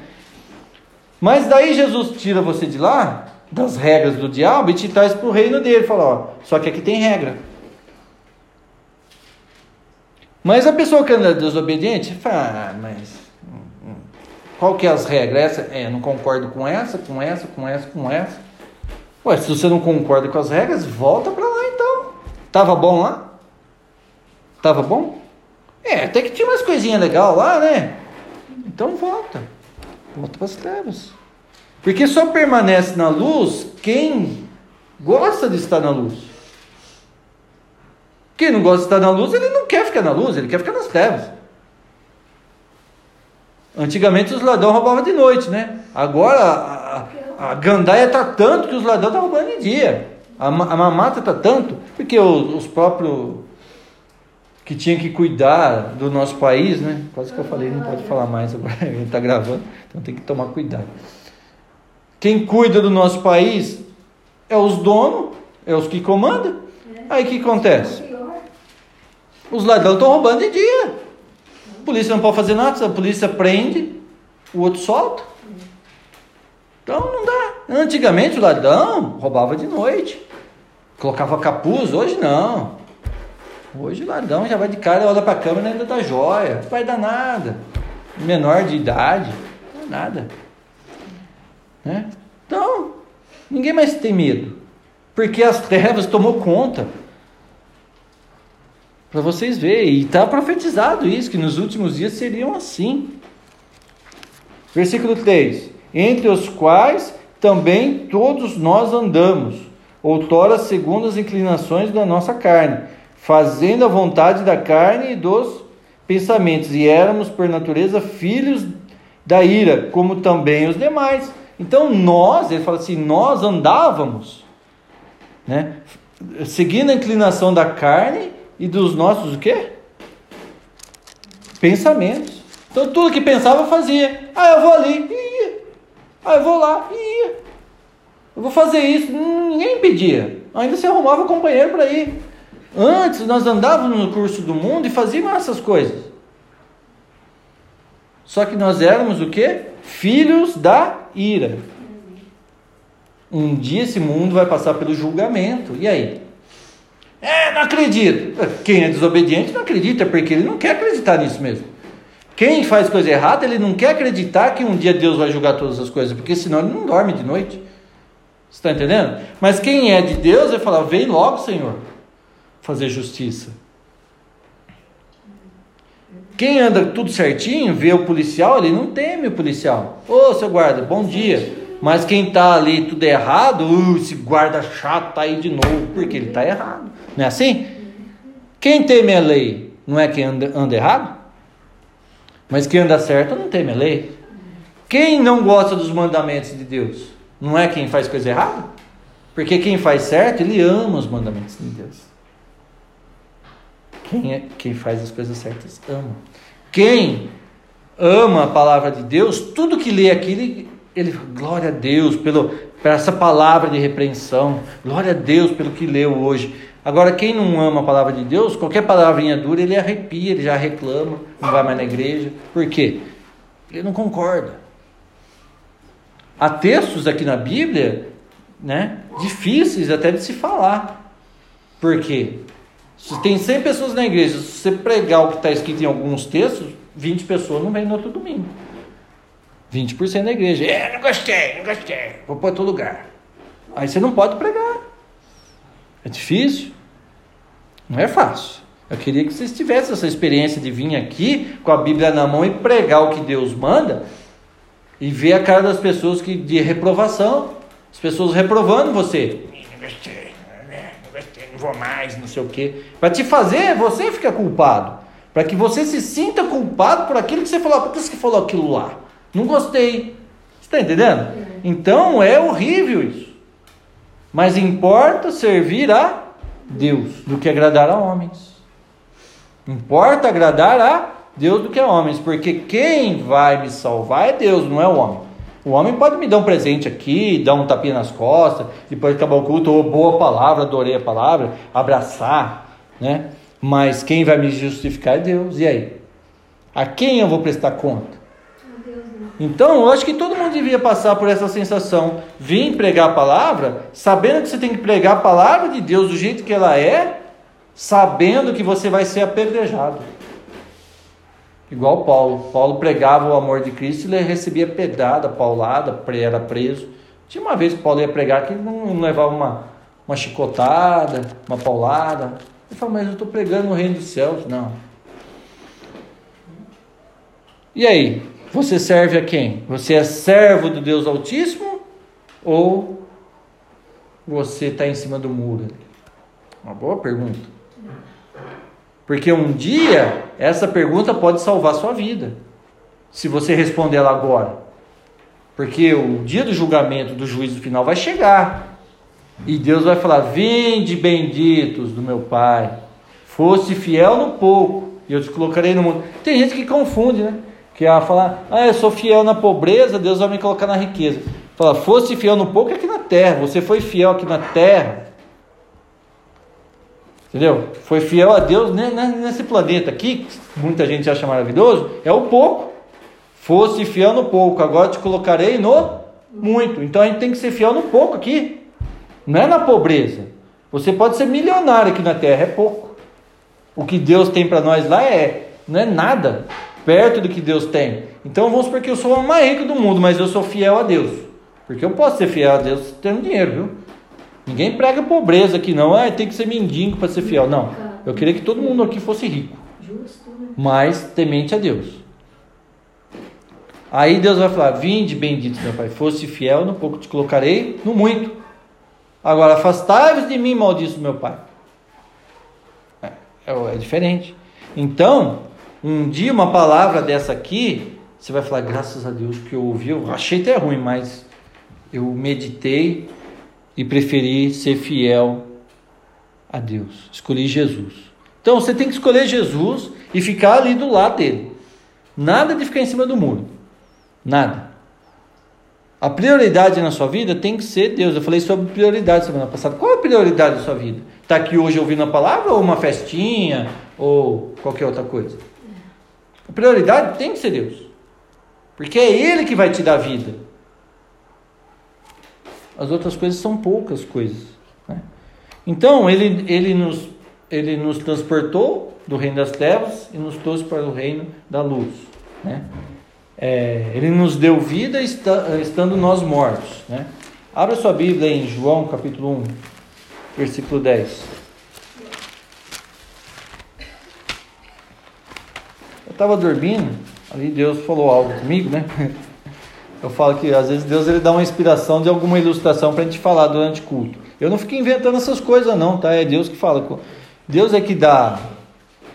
Mas daí Jesus tira você de lá, das regras do diabo, e te traz para o reino dele. Fala, ó, só que aqui tem regra. Mas a pessoa que anda desobediente, fala, ah, mas hum, hum, qual que é as regras? Essa, é, não concordo com essa, com essa, com essa, com essa. Ué, se você não concorda com as regras, volta para lá então. Tava bom lá? Tava bom? É, até que tinha umas coisinhas legais lá, né? Então volta. Volta para as trevas. Porque só permanece na luz quem gosta de estar na luz. Quem não gosta de estar na luz, ele não quer ficar na luz, ele quer ficar nas trevas. Antigamente os ladrões roubavam de noite, né? Agora a, a gandaia está tanto que os ladrões estão roubando de dia. A, a mamata está tanto, porque os, os próprios que tinham que cuidar do nosso país, né? Quase que eu falei, não pode falar mais agora, ele está gravando, então tem que tomar cuidado. Quem cuida do nosso país é os donos, é os que comandam. Aí o que acontece? Os ladrões estão roubando de dia. A polícia não pode fazer nada, a polícia prende, o outro solta. Então não dá. Antigamente o ladrão roubava de noite. Colocava capuz, hoje não. Hoje o ladrão já vai de cara, olha para a câmera e ainda dá joia. Não vai dar nada. Menor de idade, nada. Né? Então, ninguém mais tem medo. Porque as trevas tomou conta. Para vocês verem, e está profetizado isso, que nos últimos dias seriam assim. Versículo 3: Entre os quais também todos nós andamos, outrora segundo as inclinações da nossa carne, fazendo a vontade da carne e dos pensamentos, e éramos por natureza filhos da ira, como também os demais. Então nós, ele fala assim, nós andávamos, né, seguindo a inclinação da carne e dos nossos o quê? Pensamentos. Então tudo que pensava fazia. Ah, eu vou ali, ia. Ah, eu vou lá, ia. Eu vou fazer isso. Ninguém impedia. Ainda se arrumava companheiro para ir. Antes nós andávamos no curso do mundo e fazíamos essas coisas. Só que nós éramos o quê? Filhos da ira. Um dia esse mundo vai passar pelo julgamento. E aí? É, não acredito. Quem é desobediente não acredita, porque ele não quer acreditar nisso mesmo. Quem faz coisa errada, ele não quer acreditar que um dia Deus vai julgar todas as coisas, porque senão ele não dorme de noite. Você está entendendo? Mas quem é de Deus vai falar: vem logo, Senhor, fazer justiça. Quem anda tudo certinho, vê o policial, ele não teme o policial. Ô, seu guarda, bom dia. Mas quem está ali tudo errado, uh, esse guarda chato tá aí de novo, porque ele está errado. Não é assim? Quem teme a lei não é quem anda, anda errado? Mas quem anda certo não teme a lei. Quem não gosta dos mandamentos de Deus não é quem faz coisa errada? Porque quem faz certo, ele ama os mandamentos de Deus. Quem, é, quem faz as coisas certas ama. Quem ama a palavra de Deus, tudo que lê aqui, ele, ele glória a Deus pelo, por essa palavra de repreensão, glória a Deus pelo que leu hoje. Agora, quem não ama a palavra de Deus, qualquer palavrinha dura, ele arrepia, ele já reclama, não vai mais na igreja. Por quê? Ele não concorda. Há textos aqui na Bíblia, né, difíceis até de se falar. Por quê? Se tem 100 pessoas na igreja, se você pregar o que está escrito em alguns textos, 20 pessoas não vêm no outro domingo. 20% da igreja. É, não gostei, não gostei. Vou para outro lugar. Aí você não pode pregar. É difícil. Não é fácil. Eu queria que vocês tivessem essa experiência de vir aqui com a Bíblia na mão e pregar o que Deus manda e ver a cara das pessoas que de reprovação, as pessoas reprovando você. Não gostei, né? não gostei, não vou mais, não sei o quê. Para te fazer você ficar culpado. Para que você se sinta culpado por aquilo que você falou. Por que você falou aquilo lá? Não gostei. Você está entendendo? Então é horrível isso. Mas importa servir a Deus do que agradar a homens. Importa agradar a Deus do que a homens, porque quem vai me salvar é Deus, não é o homem. O homem pode me dar um presente aqui, dar um tapinha nas costas, depois acabar o culto, ou boa palavra, adorei a palavra, abraçar, né? Mas quem vai me justificar é Deus. E aí? A quem eu vou prestar conta? Então, eu acho que todo mundo devia passar por essa sensação. Vim pregar a palavra, sabendo que você tem que pregar a palavra de Deus do jeito que ela é, sabendo que você vai ser apedrejado. Igual Paulo. Paulo pregava o amor de Cristo e ele recebia pedrada, paulada, era preso. Tinha uma vez que Paulo ia pregar que ele não levava uma, uma chicotada, uma paulada. Ele falou, mas eu estou pregando no reino dos céus. Não. E aí? Você serve a quem? Você é servo do Deus Altíssimo ou você está em cima do muro? Uma boa pergunta. Porque um dia essa pergunta pode salvar sua vida, se você responder ela agora. Porque o dia do julgamento, do juízo final vai chegar. E Deus vai falar: Vinde benditos do meu Pai, fosse fiel no pouco, e eu te colocarei no mundo. Tem gente que confunde, né? Que ela fala, ah, eu sou fiel na pobreza, Deus vai me colocar na riqueza. Fala, fosse fiel no pouco aqui na terra, você foi fiel aqui na terra. Entendeu? Foi fiel a Deus nesse planeta aqui, que muita gente acha maravilhoso, é o pouco. Fosse fiel no pouco, agora te colocarei no muito. Então a gente tem que ser fiel no pouco aqui, não é na pobreza. Você pode ser milionário aqui na terra, é pouco. O que Deus tem para nós lá é, não é nada perto do que Deus tem. Então vamos supor que eu sou o mais rico do mundo, mas eu sou fiel a Deus. Porque eu posso ser fiel a Deus tendo dinheiro, viu? Ninguém prega pobreza aqui, não. Ah, tem que ser mendigo para ser fiel. Não. Eu queria que todo mundo aqui fosse rico. Né? Mas temente a Deus. Aí Deus vai falar: Vinde, bendito meu Pai, fosse fiel, no pouco te colocarei, no muito. Agora, afastai-vos de mim, maldito meu Pai. É, é, é diferente. Então, um dia uma palavra dessa aqui, você vai falar, graças a Deus que eu ouvi, eu achei até ruim, mas eu meditei e preferi ser fiel a Deus. Escolhi Jesus. Então você tem que escolher Jesus e ficar ali do lado dele. Nada de ficar em cima do muro. Nada. A prioridade na sua vida tem que ser Deus. Eu falei sobre prioridade semana passada. Qual é a prioridade da sua vida? Está aqui hoje ouvindo a palavra ou uma festinha ou qualquer outra coisa? A prioridade tem que ser Deus. Porque é Ele que vai te dar vida. As outras coisas são poucas coisas. Né? Então, ele, ele, nos, ele nos transportou do reino das trevas e nos trouxe para o reino da luz. Né? É, ele nos deu vida estando nós mortos. Né? Abra sua Bíblia em João capítulo 1, versículo 10. Eu estava dormindo, ali Deus falou algo comigo, né? Eu falo que às vezes Deus ele dá uma inspiração de alguma ilustração para a gente falar durante o culto. Eu não fico inventando essas coisas não, tá? É Deus que fala. Deus é que dá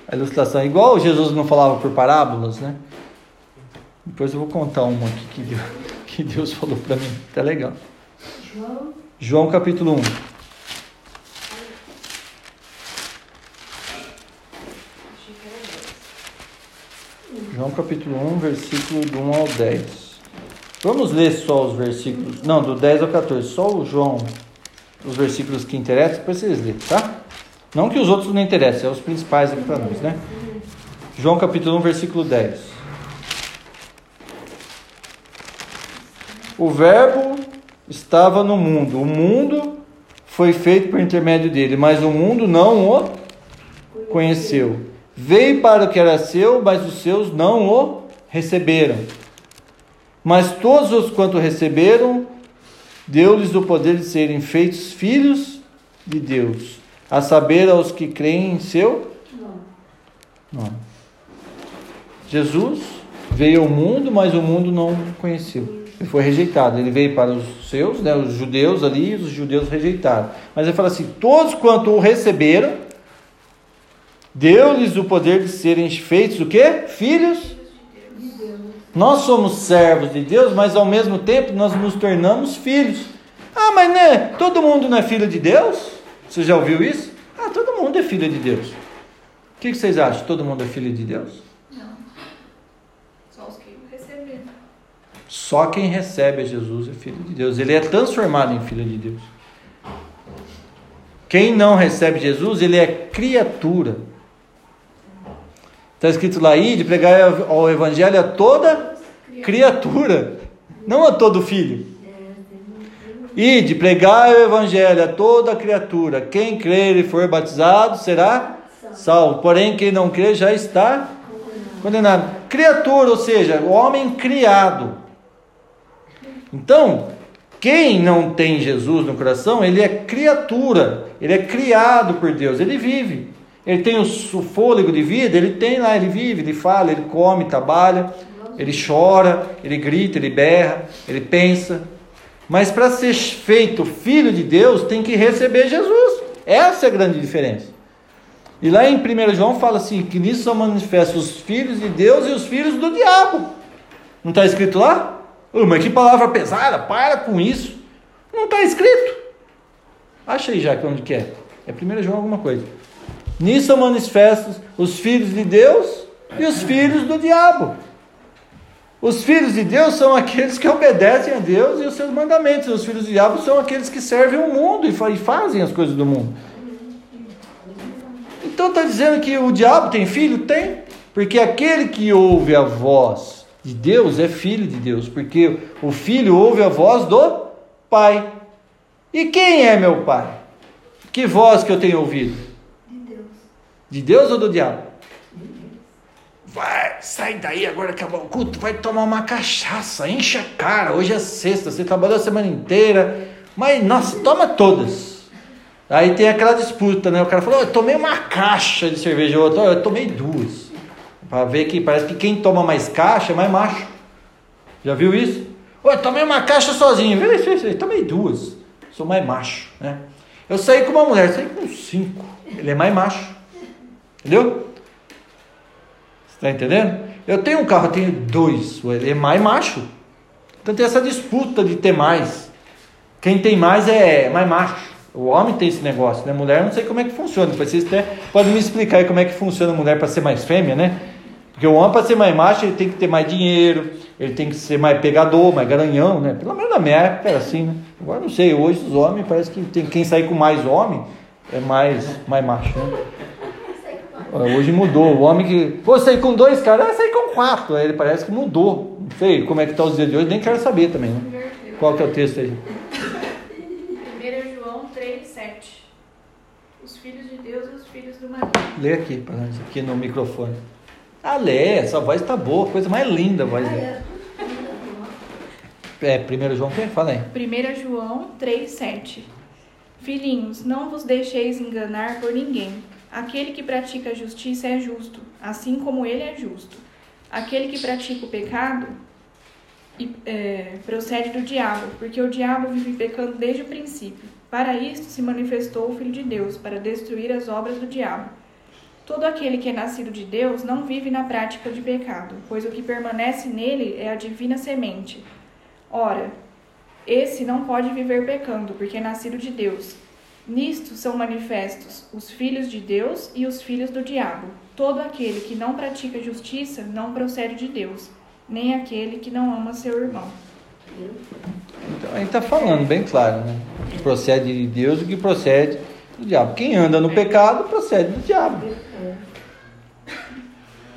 a ilustração. Igual Jesus não falava por parábolas, né? Depois eu vou contar uma aqui que Deus, que Deus falou para mim. Tá legal. João. João capítulo 1. João capítulo 1, versículo do 1 ao 10. Vamos ler só os versículos. Não, do 10 ao 14. Só o João, os versículos que interessam, depois vocês lerem, tá? Não que os outros não interessem, é os principais aqui para nós, né? João capítulo 1, versículo 10. O Verbo estava no mundo, o mundo foi feito por intermédio dele, mas o mundo não o conheceu. Veio para o que era seu, mas os seus não o receberam. Mas todos os quanto receberam, deu-lhes o poder de serem feitos filhos de Deus, a saber aos que creem em seu nome. Jesus veio ao mundo, mas o mundo não conheceu. Ele foi rejeitado. Ele veio para os seus, né, os judeus ali, os judeus rejeitaram. Mas ele fala assim: todos quanto o receberam, deu-lhes o poder de serem feitos o quê? Filhos nós somos servos de Deus, mas ao mesmo tempo nós nos tornamos filhos. Ah, mas né, todo mundo não é filho de Deus? Você já ouviu isso? Ah, todo mundo é filho de Deus. O que vocês acham? Todo mundo é filho de Deus? Não. Só os que receberam. Só quem recebe a Jesus é filho de Deus. Ele é transformado em filho de Deus. Quem não recebe Jesus, ele é criatura. Está escrito lá aí de pregar o evangelho a toda criatura, não a todo filho. E de pregar o evangelho a toda criatura. Quem crer e for batizado será salvo. Porém, quem não crer já está condenado. Criatura, ou seja, o homem criado. Então, quem não tem Jesus no coração, ele é criatura, ele é criado por Deus, ele vive. Ele tem o, fôlego de vida, ele tem lá, ele vive, ele fala, ele come, trabalha, ele chora, ele grita, ele berra, ele pensa. Mas para ser feito filho de Deus, tem que receber Jesus. Essa é a grande diferença. E lá em 1 João fala assim: que nisso são manifestos os filhos de Deus e os filhos do diabo. Não está escrito lá? Oh, mas que palavra pesada, para com isso. Não está escrito. Acha aí já que onde que é. É 1 João alguma coisa. Nisso são manifestos os filhos de Deus e os filhos do diabo. Os filhos de Deus são aqueles que obedecem a Deus e os seus mandamentos. Os filhos do diabo são aqueles que servem o mundo e fazem as coisas do mundo. Então está dizendo que o diabo tem filho? Tem. Porque aquele que ouve a voz de Deus é filho de Deus. Porque o filho ouve a voz do pai. E quem é meu pai? Que voz que eu tenho ouvido? De Deus ou do diabo? Vai, sai daí agora acabou o culto, vai tomar uma cachaça, enche a cara. Hoje é sexta, você trabalhou a semana inteira, mas nossa, toma todas. Aí tem aquela disputa, né? O cara falou: Eu tomei uma caixa de cerveja, o outro, eu tomei duas. Para ver que parece que quem toma mais caixa é mais macho. Já viu isso? Eu tomei uma caixa sozinho, viu isso, tomei duas. Sou mais macho, né? Eu saí com uma mulher, saí com cinco. Ele é mais macho. Entendeu? Você está entendendo? Eu tenho um carro, eu tenho dois. Ele é mais macho. Então tem essa disputa de ter mais. Quem tem mais é mais macho. O homem tem esse negócio, né? Mulher, não sei como é que funciona. Vocês até podem me explicar aí como é que funciona a mulher para ser mais fêmea, né? Porque o homem, para ser mais macho, ele tem que ter mais dinheiro, ele tem que ser mais pegador, mais garanhão, né? Pelo menos na minha época era assim, né? Agora não sei, hoje os homens parece que tem quem sair com mais homem é mais, mais macho, né? Hoje mudou. O homem que. Pô, sair com dois caras, ah, sair com quatro. Aí ele parece que mudou. Não sei como é que tá os dias de hoje, nem quero saber também, né? Qual que é o texto aí? 1 João 3, 7. Os filhos de Deus e os filhos do marido. Lê aqui para nós, aqui no microfone. Ah, lê, essa voz tá boa, coisa mais linda a voz dele. É, 1 João, quem? Fala aí. 1 João 3, 7. Filhinhos, não vos deixeis enganar por ninguém. Aquele que pratica a justiça é justo, assim como ele é justo. Aquele que pratica o pecado é, procede do diabo, porque o diabo vive pecando desde o princípio. Para isto se manifestou o Filho de Deus, para destruir as obras do diabo. Todo aquele que é nascido de Deus não vive na prática de pecado, pois o que permanece nele é a divina semente. Ora, esse não pode viver pecando, porque é nascido de Deus. Nisto são manifestos os filhos de Deus e os filhos do diabo. Todo aquele que não pratica justiça não procede de Deus, nem aquele que não ama seu irmão. Então, a gente está falando bem claro, né? Que procede de Deus e que procede do diabo. Quem anda no pecado procede do diabo.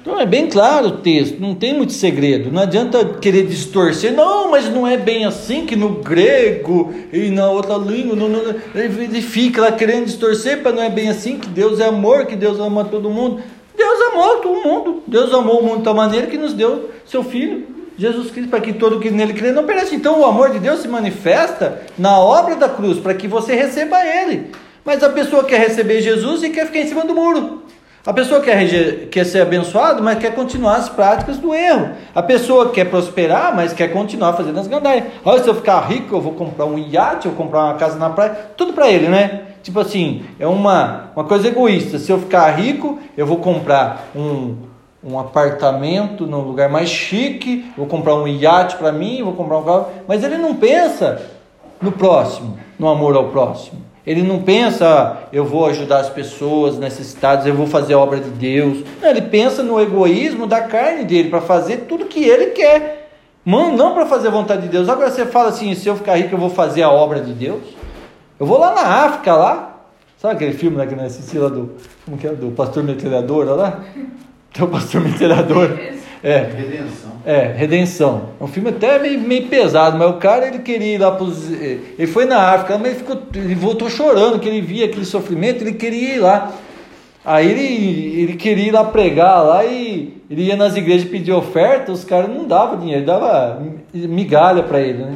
Então é bem claro o texto, não tem muito segredo. Não adianta querer distorcer, não, mas não é bem assim que no grego e na outra língua, não, não, ele fica lá querendo distorcer para não é bem assim, que Deus é amor, que Deus ama todo mundo. Deus amou todo mundo, Deus amou o mundo de tal maneira que nos deu seu Filho, Jesus Cristo, para que todo que nele crê não pereça. Então o amor de Deus se manifesta na obra da cruz, para que você receba Ele. Mas a pessoa quer receber Jesus e quer ficar em cima do muro. A pessoa quer, quer ser abençoado, mas quer continuar as práticas do erro. A pessoa quer prosperar, mas quer continuar fazendo as gandaias. Olha, se eu ficar rico, eu vou comprar um iate, eu vou comprar uma casa na praia. Tudo para ele, né? Tipo assim, é uma, uma coisa egoísta. Se eu ficar rico, eu vou comprar um, um apartamento num lugar mais chique, vou comprar um iate para mim, vou comprar um carro. Mas ele não pensa no próximo, no amor ao próximo. Ele não pensa, eu vou ajudar as pessoas necessitadas, eu vou fazer a obra de Deus. Não, ele pensa no egoísmo da carne dele, para fazer tudo que ele quer. Mano, não para fazer a vontade de Deus. Agora você fala assim: se eu ficar rico, eu vou fazer a obra de Deus. Eu vou lá na África, lá. Sabe aquele filme né, que nós assistimos lá do. Como que é? Do Pastor Metralhador, lá? Tem o Pastor Metralhador. É. Redenção. É, Redenção. É um filme até meio, meio pesado, mas o cara ele queria ir lá pros. Ele foi na África, mas ele, ficou, ele voltou chorando, que ele via aquele sofrimento, ele queria ir lá. Aí ele, ele queria ir lá pregar lá e ele ia nas igrejas pedir oferta, os caras não davam dinheiro, dava migalha para ele, né?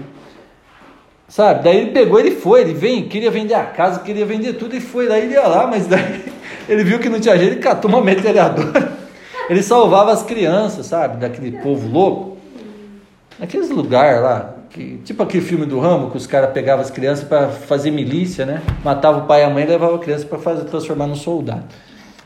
Sabe? Daí ele pegou, ele foi, ele vem, queria vender a casa, queria vender tudo, e foi, daí ele ia lá, mas daí ele viu que não tinha jeito, ele catou uma metralhadora. Ele salvava as crianças, sabe? Daquele povo louco. Naqueles lugares lá, que, tipo aquele filme do Rambo, que os caras pegavam as crianças para fazer milícia, né? Matava o pai e a mãe e levava a criança para transformar num soldado.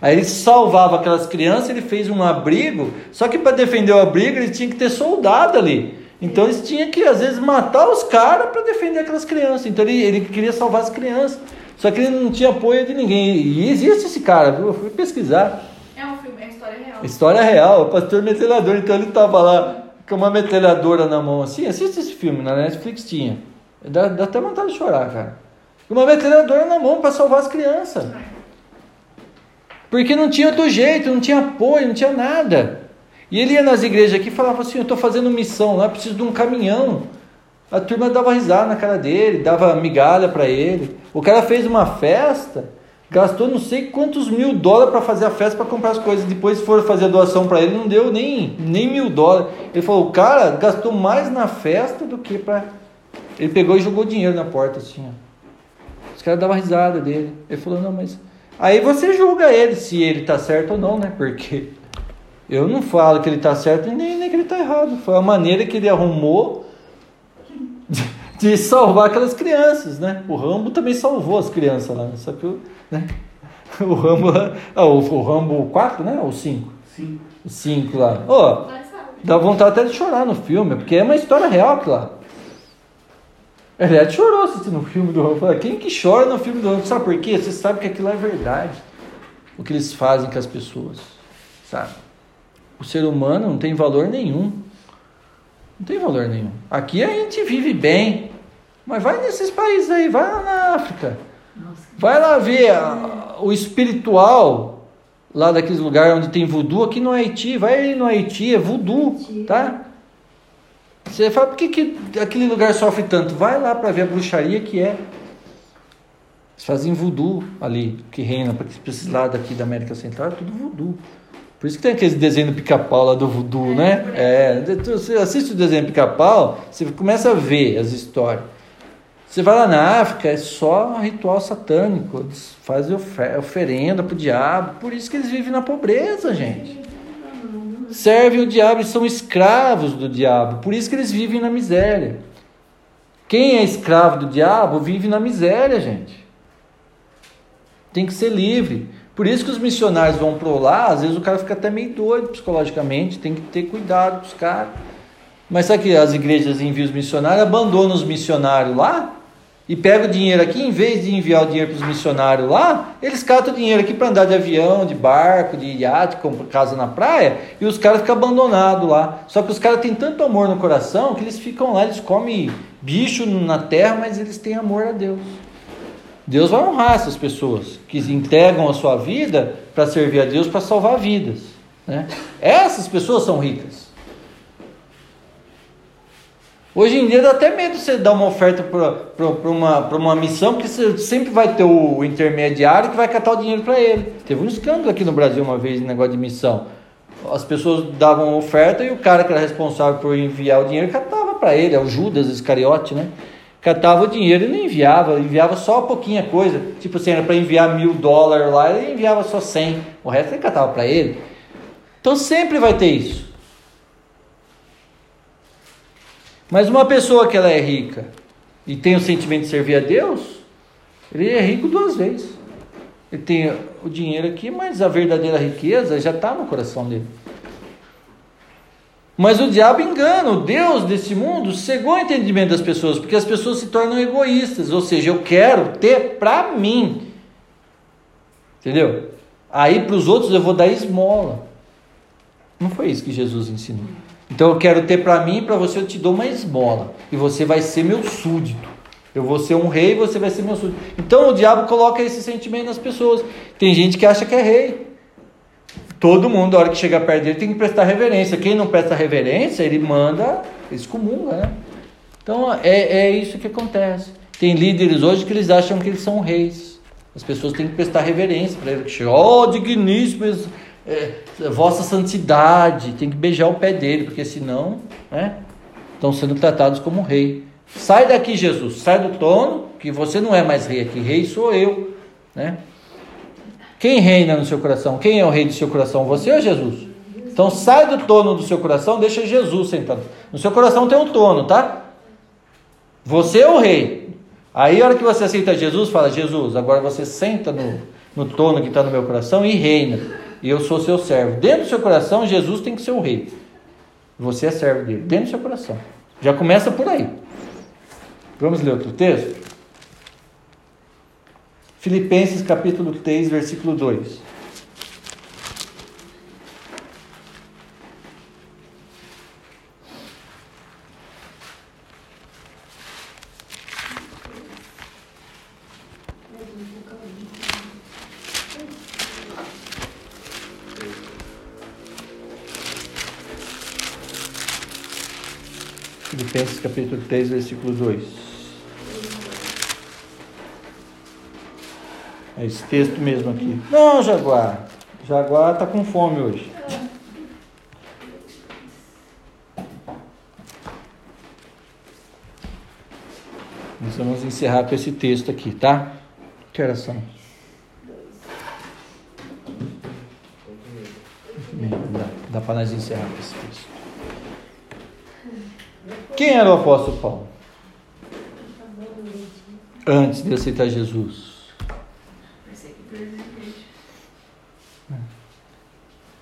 Aí ele salvava aquelas crianças, ele fez um abrigo, só que para defender o abrigo ele tinha que ter soldado ali. Então eles tinham que, às vezes, matar os caras para defender aquelas crianças. Então ele, ele queria salvar as crianças. Só que ele não tinha apoio de ninguém. E existe esse cara, viu? Eu fui pesquisar. É um filme, é história real. História real, o pastor metralhador. Então ele estava lá com uma metralhadora na mão assim. Assiste esse filme, na Netflix tinha. Dá, dá até vontade de chorar, cara. Uma metralhadora na mão para salvar as crianças. Porque não tinha outro jeito, não tinha apoio, não tinha nada. E ele ia nas igrejas aqui e falava assim: Eu estou fazendo missão lá, preciso de um caminhão. A turma dava risada na cara dele, dava migalha para ele. O cara fez uma festa, gastou não sei quantos mil dólares para fazer a festa, para comprar as coisas. Depois foram fazer a doação para ele, não deu nem, nem mil dólares. Ele falou: O cara gastou mais na festa do que para. Ele pegou e jogou dinheiro na porta assim. Ó. Os caras davam risada dele. Ele falou: Não, mas. Aí você julga ele se ele tá certo ou não, né? Porque eu não falo que ele está certo nem, nem que ele está errado. Foi a maneira que ele arrumou de, salvar aquelas crianças, né? O Rambo também salvou as crianças lá, só que o, né? o Rambo, ah, o, o Rambo 4, né? Ou 5? Sim. O 5 lá. Oh, dá vontade até de chorar no filme, porque é uma história real aquilo lá. Ele chorou assistindo o filme do Rambo. Quem que chora no filme do Rambo? Sabe por quê? Você sabe que aquilo é verdade. O que eles fazem com as pessoas, sabe? O ser humano não tem valor nenhum. Não tem valor nenhum. Aqui a gente vive bem. Mas vai nesses países aí, vai lá na África. Vai lá ver a- o espiritual lá daqueles lugares onde tem voodoo, aqui no Haiti. Vai aí no Haiti, é voodoo, tá? Você fala, por que, que aquele lugar sofre tanto? Vai lá para ver a bruxaria que é. Eles fazem voodoo ali, que reina para esses lados aqui da América Central, é tudo voodoo. Por isso que tem aqueles desenhos do pica-pau lá do voodoo, né? É, você assiste o desenho do pica-pau, você começa a ver as histórias. Você vai lá na África, é só ritual satânico. Eles fazem ofer- oferenda pro diabo. Por isso que eles vivem na pobreza, gente. Servem o diabo e são escravos do diabo. Por isso que eles vivem na miséria. Quem é escravo do diabo vive na miséria, gente. Tem que ser livre. Por isso que os missionários vão pro lá, às vezes o cara fica até meio doido psicologicamente, tem que ter cuidado com os caras. Mas sabe que as igrejas enviam os missionários, abandonam os missionários lá e pegam o dinheiro aqui, em vez de enviar o dinheiro para os missionários lá, eles catam o dinheiro aqui para andar de avião, de barco, de iate, comprar casa na praia, e os caras ficam abandonados lá. Só que os caras têm tanto amor no coração que eles ficam lá, eles comem bicho na terra, mas eles têm amor a Deus. Deus vai honrar essas pessoas que entregam a sua vida para servir a Deus, para salvar vidas. Né? Essas pessoas são ricas. Hoje em dia dá até medo você dar uma oferta para uma, uma missão, porque você sempre vai ter o intermediário que vai catar o dinheiro para ele. Teve um escândalo aqui no Brasil uma vez, negócio de missão. As pessoas davam oferta e o cara que era responsável por enviar o dinheiro catava para ele, é o Judas Iscariote, né? Catava o dinheiro e não enviava, enviava só pouquinha coisa. Tipo assim, era para enviar mil dólares lá, ele enviava só cem. O resto ele catava para ele. Então sempre vai ter isso. Mas uma pessoa que ela é rica e tem o sentimento de servir a Deus, ele é rico duas vezes. Ele tem o dinheiro aqui, mas a verdadeira riqueza já está no coração dele. Mas o diabo engana, o Deus desse mundo cegou o entendimento das pessoas, porque as pessoas se tornam egoístas, ou seja, eu quero ter para mim. Entendeu? Aí para os outros eu vou dar esmola. Não foi isso que Jesus ensinou. Então eu quero ter para mim, para você eu te dou uma esmola. E você vai ser meu súdito. Eu vou ser um rei e você vai ser meu súdito. Então o diabo coloca esse sentimento nas pessoas. Tem gente que acha que é rei. Todo mundo, a hora que chega perto dele, tem que prestar reverência. Quem não presta reverência, ele manda, excomunga, né? Então é, é isso que acontece. Tem líderes hoje que eles acham que eles são reis. As pessoas têm que prestar reverência para ele. Chega, oh, digníssimo, é, vossa santidade. Tem que beijar o pé dele, porque senão, né? Estão sendo tratados como rei. Sai daqui, Jesus, sai do trono, que você não é mais rei aqui. Rei sou eu, né? Quem reina no seu coração? Quem é o rei do seu coração? Você ou Jesus? Então sai do trono do seu coração, deixa Jesus sentado. No seu coração tem um trono, tá? Você é o rei. Aí a hora que você aceita Jesus, fala, Jesus, agora você senta no, no trono que está no meu coração e reina. E eu sou seu servo. Dentro do seu coração, Jesus tem que ser o rei. Você é servo dele, dentro do seu coração. Já começa por aí. Vamos ler outro texto? Filipenses capítulo 3, versículo 2. Capítulo 3, versículo 2. É esse texto mesmo aqui. Não, Jaguar. Jaguar está com fome hoje. Nós vamos encerrar com esse texto aqui, tá? Que horas são? Dá, dá para nós encerrar com esse texto. Quem era o apóstolo Paulo? Antes de aceitar Jesus.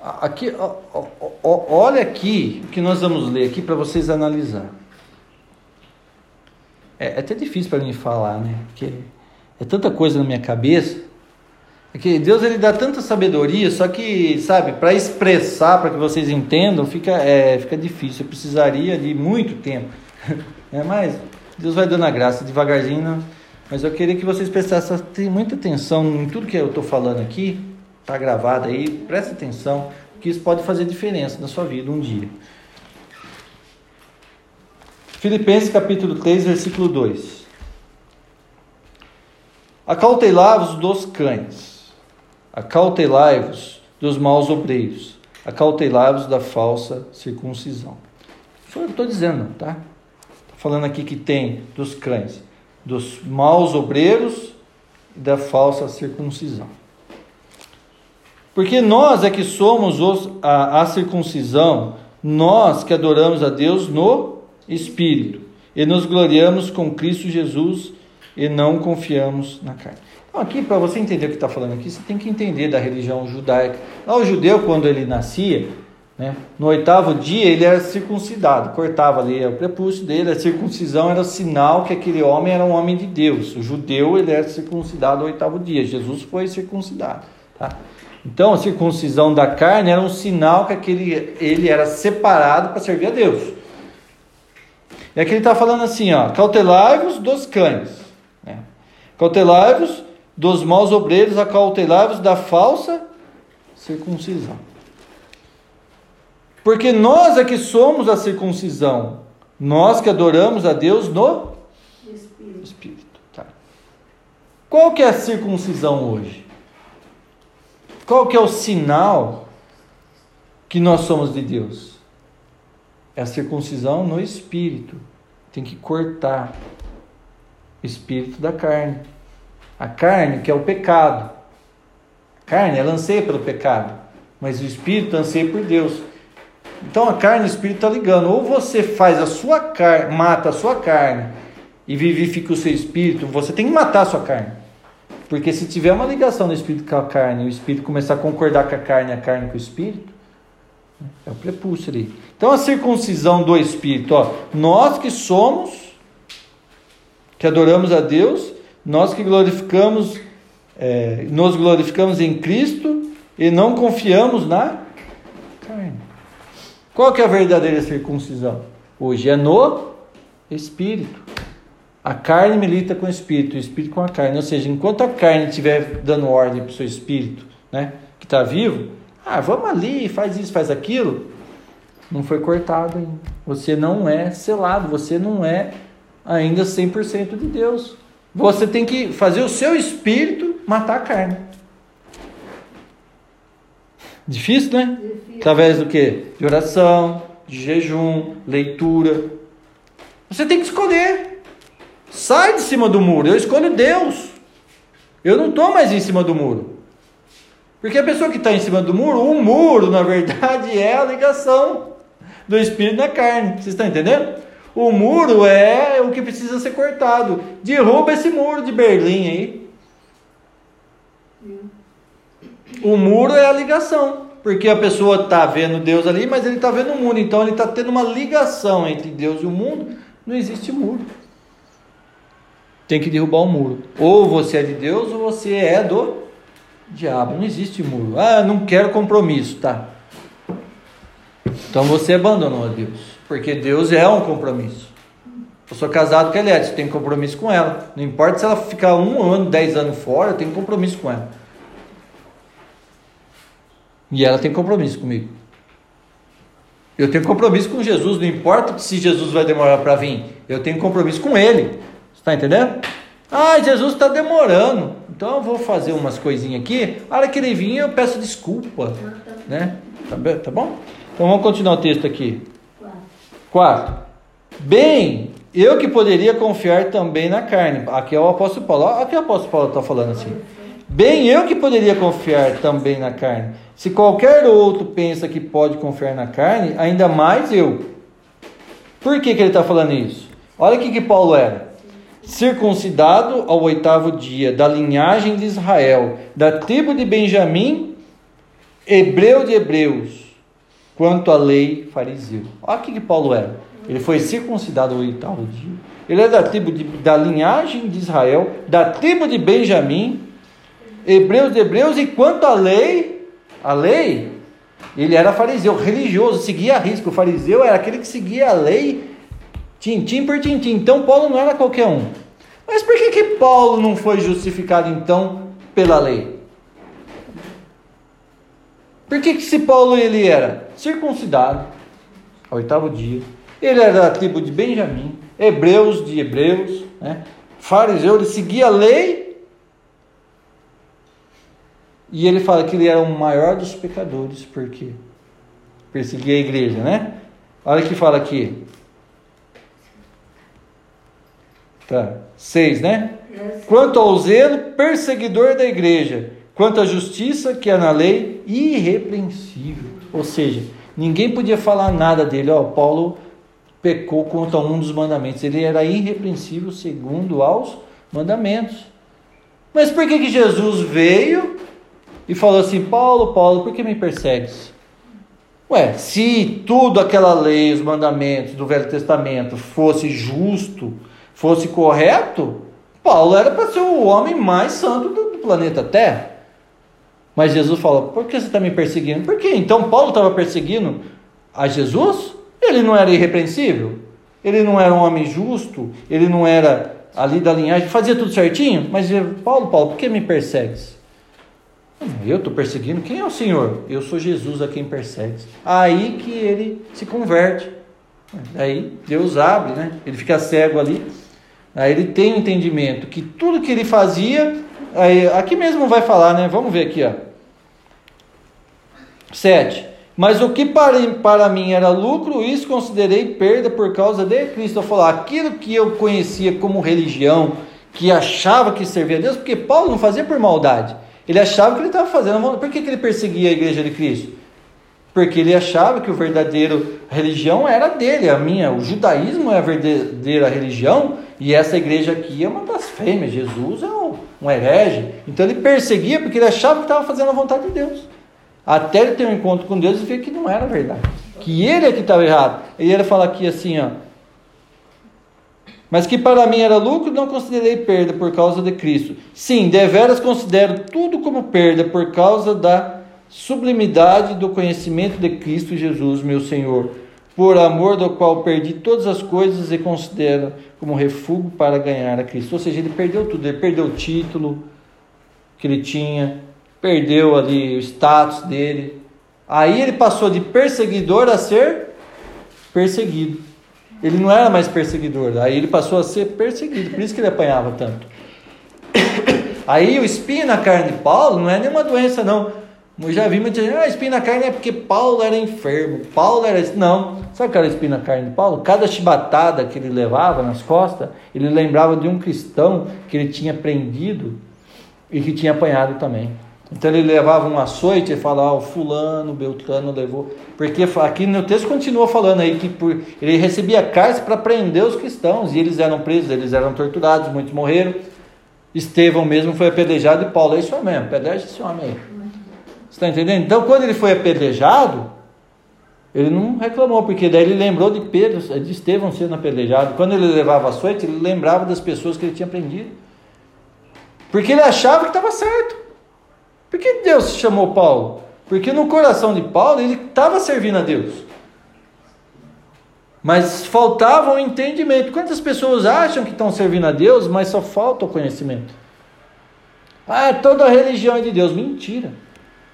Aqui, ó, ó, ó, olha aqui o que nós vamos ler aqui para vocês analisar. É, é até difícil para mim falar, né? Porque é tanta coisa na minha cabeça. É que Deus ele dá tanta sabedoria, só que, sabe, para expressar, para que vocês entendam, fica, é, fica difícil. Eu precisaria de muito tempo. É, mas Deus vai dando a graça devagarzinho. Mas eu queria que vocês prestassem muita atenção em tudo que eu estou falando aqui. Está gravado aí, presta atenção, que isso pode fazer diferença na sua vida um dia. Filipenses capítulo 3, versículo 2. Acautelai-vos dos cães, acautelai-vos dos maus obreiros, acautelai-vos da falsa circuncisão. Isso eu estou dizendo, tá? Falando aqui que tem dos cães, dos maus obreiros e da falsa circuncisão. Porque nós é que somos os, a, a circuncisão, nós que adoramos a Deus no espírito, e nos gloriamos com Cristo Jesus e não confiamos na carne. Então, aqui, para você entender o que está falando aqui, você tem que entender da religião judaica. Lá, o judeu, quando ele nascia, né, no oitavo dia, ele era circuncidado, cortava ali o prepúcio dele, a circuncisão era sinal que aquele homem era um homem de Deus. O judeu, ele era circuncidado no oitavo dia, Jesus foi circuncidado. Tá? Então, a circuncisão da carne era um sinal que aquele, ele era separado para servir a Deus. E aqui ele está falando assim, ó, cautelai-vos dos cães, né? cautelai-vos dos maus obreiros, acautelai-vos da falsa circuncisão. Porque nós é que somos a circuncisão, nós que adoramos a Deus no Espírito. Espírito tá. Qual que é a circuncisão hoje? Qual que é o sinal que nós somos de Deus? É a circuncisão no espírito. Tem que cortar o espírito da carne. A carne, que é o pecado. A carne, ela anseia pelo pecado. Mas o espírito anseia por Deus. Então a carne e o espírito estão tá ligando. Ou você faz a sua carne, mata a sua carne e vivifica o seu espírito, você tem que matar a sua carne. Porque se tiver uma ligação do espírito com a carne, o espírito começar a concordar com a carne, a carne com o espírito, é o prepúcio ali. Então a circuncisão do Espírito, ó, nós que somos, que adoramos a Deus, nós que glorificamos, é, nos glorificamos em Cristo e não confiamos na carne. Qual que é a verdadeira circuncisão? Hoje é no Espírito. A carne milita com o Espírito, o Espírito com a carne. Ou seja, enquanto a carne estiver dando ordem para o seu Espírito, né, que está vivo, ah, vamos ali, faz isso, faz aquilo. Não foi cortado ainda. Você não é selado, você não é ainda 100% de Deus. Você tem que fazer o seu espírito matar a carne. Difícil, né? Difícil. Através do que? De oração, de jejum, leitura. Você tem que escolher. Sai de cima do muro. Eu escolho Deus. Eu não estou mais em cima do muro. Porque a pessoa que está em cima do muro, o muro, na verdade, é a ligação do espírito na carne. Vocês estão entendendo? O muro é o que precisa ser cortado. Derruba esse muro de Berlim aí. O muro é a ligação. Porque a pessoa está vendo Deus ali, mas ele está vendo o mundo. Então ele está tendo uma ligação entre Deus e o mundo. Não existe muro. Tem que derrubar o muro. Ou você é de Deus ou você é do Diabo, não existe muro. Ah, não quero compromisso, tá? Então você abandonou a Deus, porque Deus é um compromisso. Eu sou casado com a Eliette, tenho compromisso com ela. Não importa se ela ficar um ano, dez anos fora, eu tenho compromisso com ela. E ela tem compromisso comigo. Eu tenho compromisso com Jesus, não importa se Jesus vai demorar para vir, eu tenho compromisso com Ele. Está entendendo? Ah, Jesus está demorando. Então eu vou fazer umas coisinhas aqui. A hora que ele vir, eu peço desculpa. Né? Tá, tá bom? Então vamos continuar o texto aqui. Quatro. Bem, eu que poderia confiar também na carne. Aqui é o apóstolo Paulo. Aqui o apóstolo Paulo está falando assim. Bem, eu que poderia confiar também na carne. Se qualquer outro pensa que pode confiar na carne, ainda mais eu. Por que, que ele está falando isso? Olha o que, que Paulo era circuncidado ao oitavo dia, da linhagem de Israel, da tribo de Benjamim, hebreu de hebreus, quanto à lei fariseu. Olha o que, Paulo era. Ele foi circuncidado ao oitavo dia. Ele é da tribo de, da linhagem de Israel, da tribo de Benjamim, Hebreus de Hebreus, e quanto à lei, a lei, ele era fariseu, religioso, seguia a risco. O fariseu era aquele que seguia a lei, tintim por tintim. Então Paulo não era qualquer um. Mas por que, que Paulo não foi justificado então pela lei? Por que, que se Paulo ele era circuncidado, ao oitavo dia, ele era da tribo de Benjamim, hebreus de hebreus, né? fariseu, ele seguia a lei, e ele fala que ele era o maior dos pecadores, porque perseguia a igreja, né? Olha que fala aqui. Tá. Seis, né? Quanto ao zelo, perseguidor da igreja. Quanto à justiça, que é na lei, irrepreensível. Ou seja, ninguém podia falar nada dele. Ó, Paulo pecou contra um dos mandamentos. Ele era irrepreensível segundo aos mandamentos. Mas por que, que Jesus veio e falou assim: Paulo, Paulo, por que me persegues? Ué, se tudo aquela lei, os mandamentos do Velho Testamento fosse justo, fosse correto, Paulo era para ser o homem mais santo do, do planeta Terra. Mas Jesus falou: por que você está me perseguindo? Por quê? Então Paulo estava perseguindo a Jesus? Ele não era irrepreensível? Ele não era um homem justo? Ele não era ali da linhagem? Fazia tudo certinho? Mas Paulo, Paulo, por que me persegues? Eu estou perseguindo? Quem é o Senhor? Eu sou Jesus a quem persegues. Aí que ele se converte. Aí Deus abre, né? Ele fica cego ali. Aí ele tem entendimento que tudo que ele fazia, aí, aqui mesmo vai falar, né? Vamos ver aqui, ó. 7. Mas o que para, para mim era lucro, isso considerei perda por causa de Cristo. Eu falar aquilo que eu conhecia como religião, que achava que servia a Deus, porque Paulo não fazia por maldade. Ele achava que ele estava fazendo. Por que, que ele perseguia a igreja de Cristo? Porque ele achava que o verdadeiro religião era dele, a minha. O judaísmo é a verdadeira religião e essa igreja aqui é uma blasfêmia. Jesus é um, um herege. Então ele perseguia porque ele achava que estava fazendo a vontade de Deus. Até ele ter um encontro com Deus e ver que não era verdade. Que ele é que estava errado. E ele fala aqui assim, ó. Mas que para mim era lucro, não considerei perda por causa de Cristo. Sim, deveras considero tudo como perda por causa da sublimidade do conhecimento de Cristo Jesus, meu Senhor, por amor do qual perdi todas as coisas e considero como refúgio para ganhar a Cristo. Ou seja, ele perdeu tudo, ele perdeu o título que ele tinha, perdeu ali o status dele. Aí ele passou de perseguidor a ser perseguido. Ele não era mais perseguidor, aí ele passou a ser perseguido, por isso que ele apanhava tanto. Aí o espinho na carne de Paulo não é nenhuma doença, não. Eu já vi muita gente, ah, espinho na carne é porque Paulo era enfermo, Paulo era. Não, sabe o que era espinho na carne de Paulo? Cada chibatada que ele levava nas costas, ele lembrava de um cristão que ele tinha prendido e que tinha apanhado também. Então ele levava um açoite e falava, o fulano, Beltrano levou. Porque aqui no texto continua falando aí que por, ele recebia cárcere para prender os cristãos, e eles eram presos, eles eram torturados, muitos morreram. Estevão mesmo foi apedrejado e Paulo é isso mesmo, apedreja esse homem aí. Você está entendendo? Então quando ele foi apedrejado, ele não reclamou, porque daí ele lembrou de Pedro, de Estevão sendo apedrejado. Quando ele levava açoite, ele lembrava das pessoas que ele tinha prendido. Porque ele achava que estava certo. Por que Deus chamou Paulo? Porque no coração de Paulo ele estava servindo a Deus. Mas faltava o entendimento. Quantas pessoas acham que estão servindo a Deus, mas só falta o conhecimento? Ah, toda a religião é de Deus. Mentira.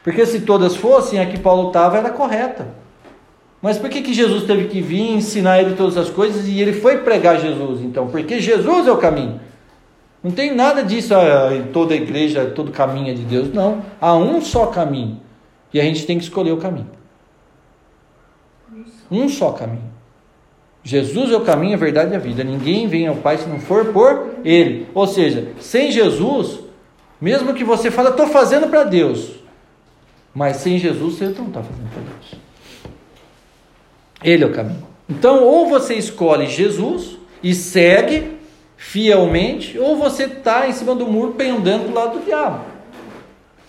Porque se todas fossem, a que Paulo estava era correta. Mas por que, que Jesus teve que vir ensinar ele todas as coisas e ele foi pregar Jesus então? Porque Jesus é o caminho. Não tem nada disso ah, em toda igreja, todo caminho é de Deus. Não. Há um só caminho. E a gente tem que escolher o caminho. Um só caminho. Jesus é o caminho, a verdade e a vida. Ninguém vem ao Pai se não for por Ele. Ou seja, sem Jesus, mesmo que você fale, estou fazendo para Deus. Mas sem Jesus, você não está fazendo para Deus. Ele é o caminho. Então, ou você escolhe Jesus e segue fielmente, ou você está em cima do muro pendendo do lado do diabo.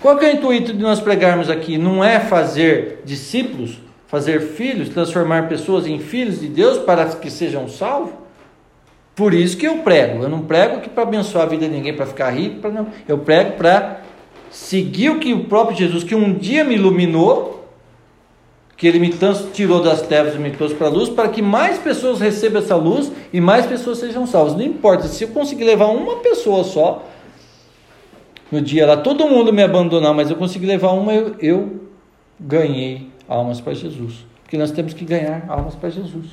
Qual é o intuito de nós pregarmos aqui? Não é fazer discípulos, fazer filhos, transformar pessoas em filhos de Deus para que sejam salvos? Por isso que eu prego. Eu não prego aqui para abençoar a vida de ninguém, para ficar rico, para não. Eu prego para seguir o que o próprio Jesus, que um dia me iluminou, que ele me tirou das trevas e me trouxe para a luz, para que mais pessoas recebam essa luz e mais pessoas sejam salvas. Não importa, se eu conseguir levar uma pessoa só, no dia lá, todo mundo me abandonar, mas eu consegui levar uma, eu, eu ganhei almas para Jesus. Porque nós temos que ganhar almas para Jesus.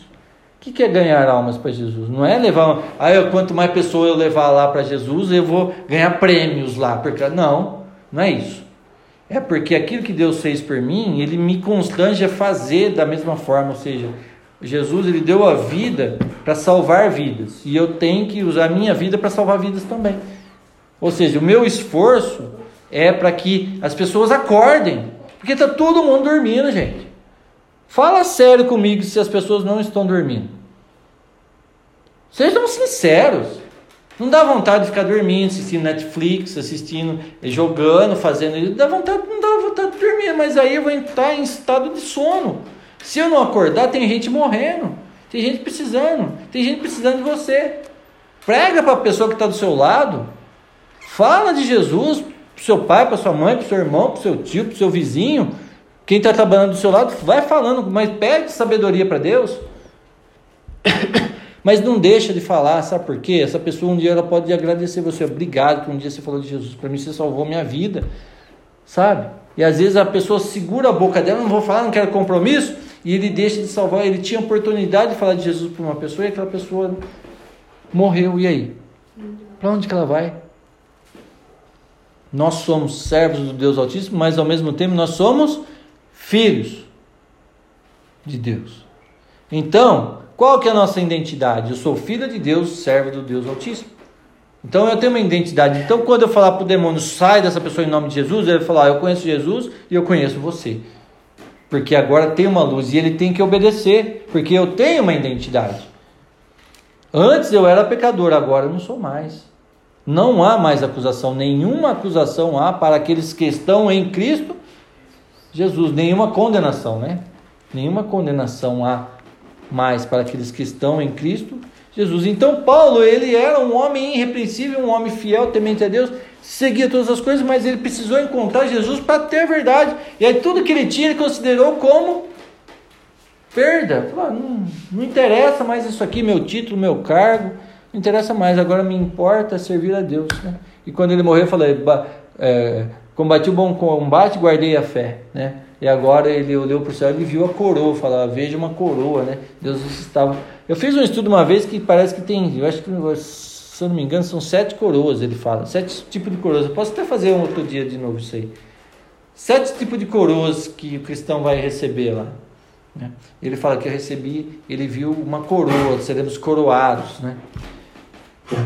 O que é ganhar almas para Jesus? Não é levar. Ah, eu, quanto mais pessoas eu levar lá para Jesus, eu vou ganhar prêmios lá. Porque, não, não é isso. É porque aquilo que Deus fez por mim, Ele me constrange a fazer da mesma forma. Ou seja, Jesus ele deu a vida para salvar vidas. E eu tenho que usar a minha vida para salvar vidas também. Ou seja, o meu esforço é para que as pessoas acordem. Porque está todo mundo dormindo, gente. Fala sério comigo se as pessoas não estão dormindo. Sejam sinceros. Não dá vontade de ficar dormindo, assistindo Netflix, assistindo, jogando, fazendo. Dá vontade, não dá vontade de dormir, mas aí eu vou entrar em estado de sono. Se eu não acordar, tem gente morrendo, tem gente precisando, tem gente precisando de você. Prega para a pessoa que está do seu lado, Fala de Jesus para seu pai, para sua mãe, para seu irmão, para seu tio, para seu vizinho. Quem está trabalhando do seu lado, vai falando, mas pede sabedoria para Deus. mas não deixa de falar, sabe por quê? Essa pessoa um dia ela pode agradecer você. Obrigado que um dia você falou de Jesus. Para mim você salvou minha vida. Sabe? E às vezes a pessoa segura a boca dela, não vou falar, não quero compromisso, e ele deixa de salvar. Ele tinha oportunidade de falar de Jesus para uma pessoa e aquela pessoa morreu. E aí? Para onde que ela vai? Nós somos servos do Deus Altíssimo, mas ao mesmo tempo nós somos filhos de Deus. Então, qual que é a nossa identidade? Eu sou filho de Deus, servo do Deus Altíssimo. Então eu tenho uma identidade. Então quando eu falar para o demônio, sai dessa pessoa em nome de Jesus, ele vai falar, eu conheço Jesus e eu conheço você. Porque agora tem uma luz e ele tem que obedecer, porque eu tenho uma identidade. Antes eu era pecador, agora eu não sou mais. Não há mais acusação, nenhuma acusação há para aqueles que estão em Cristo Jesus, nenhuma condenação, né? Nenhuma condenação há mais para aqueles que estão em Cristo Jesus. Então Paulo, ele era um homem irrepreensível, um homem fiel, temente a Deus, seguia todas as coisas, mas ele precisou encontrar Jesus para ter a verdade. E aí tudo que ele tinha, ele considerou como perda. Falou, ah, não, não interessa mais isso aqui, meu título, meu cargo não interessa mais, agora me importa servir a Deus. Né? E quando ele morreu, eu falei, é, combati o bom combate, guardei a fé. Né? E agora ele olhou para o céu e viu a coroa, falava, veja uma coroa, né? Deus estava. Eu fiz um estudo uma vez que parece que tem, eu acho que, se eu não me engano, são sete coroas, ele fala, sete tipos de coroas. Eu posso até fazer um outro dia de novo isso aí. Sete tipos de coroas que o cristão vai receber lá. Né? Ele fala que eu recebi, ele viu uma coroa, seremos coroados, né?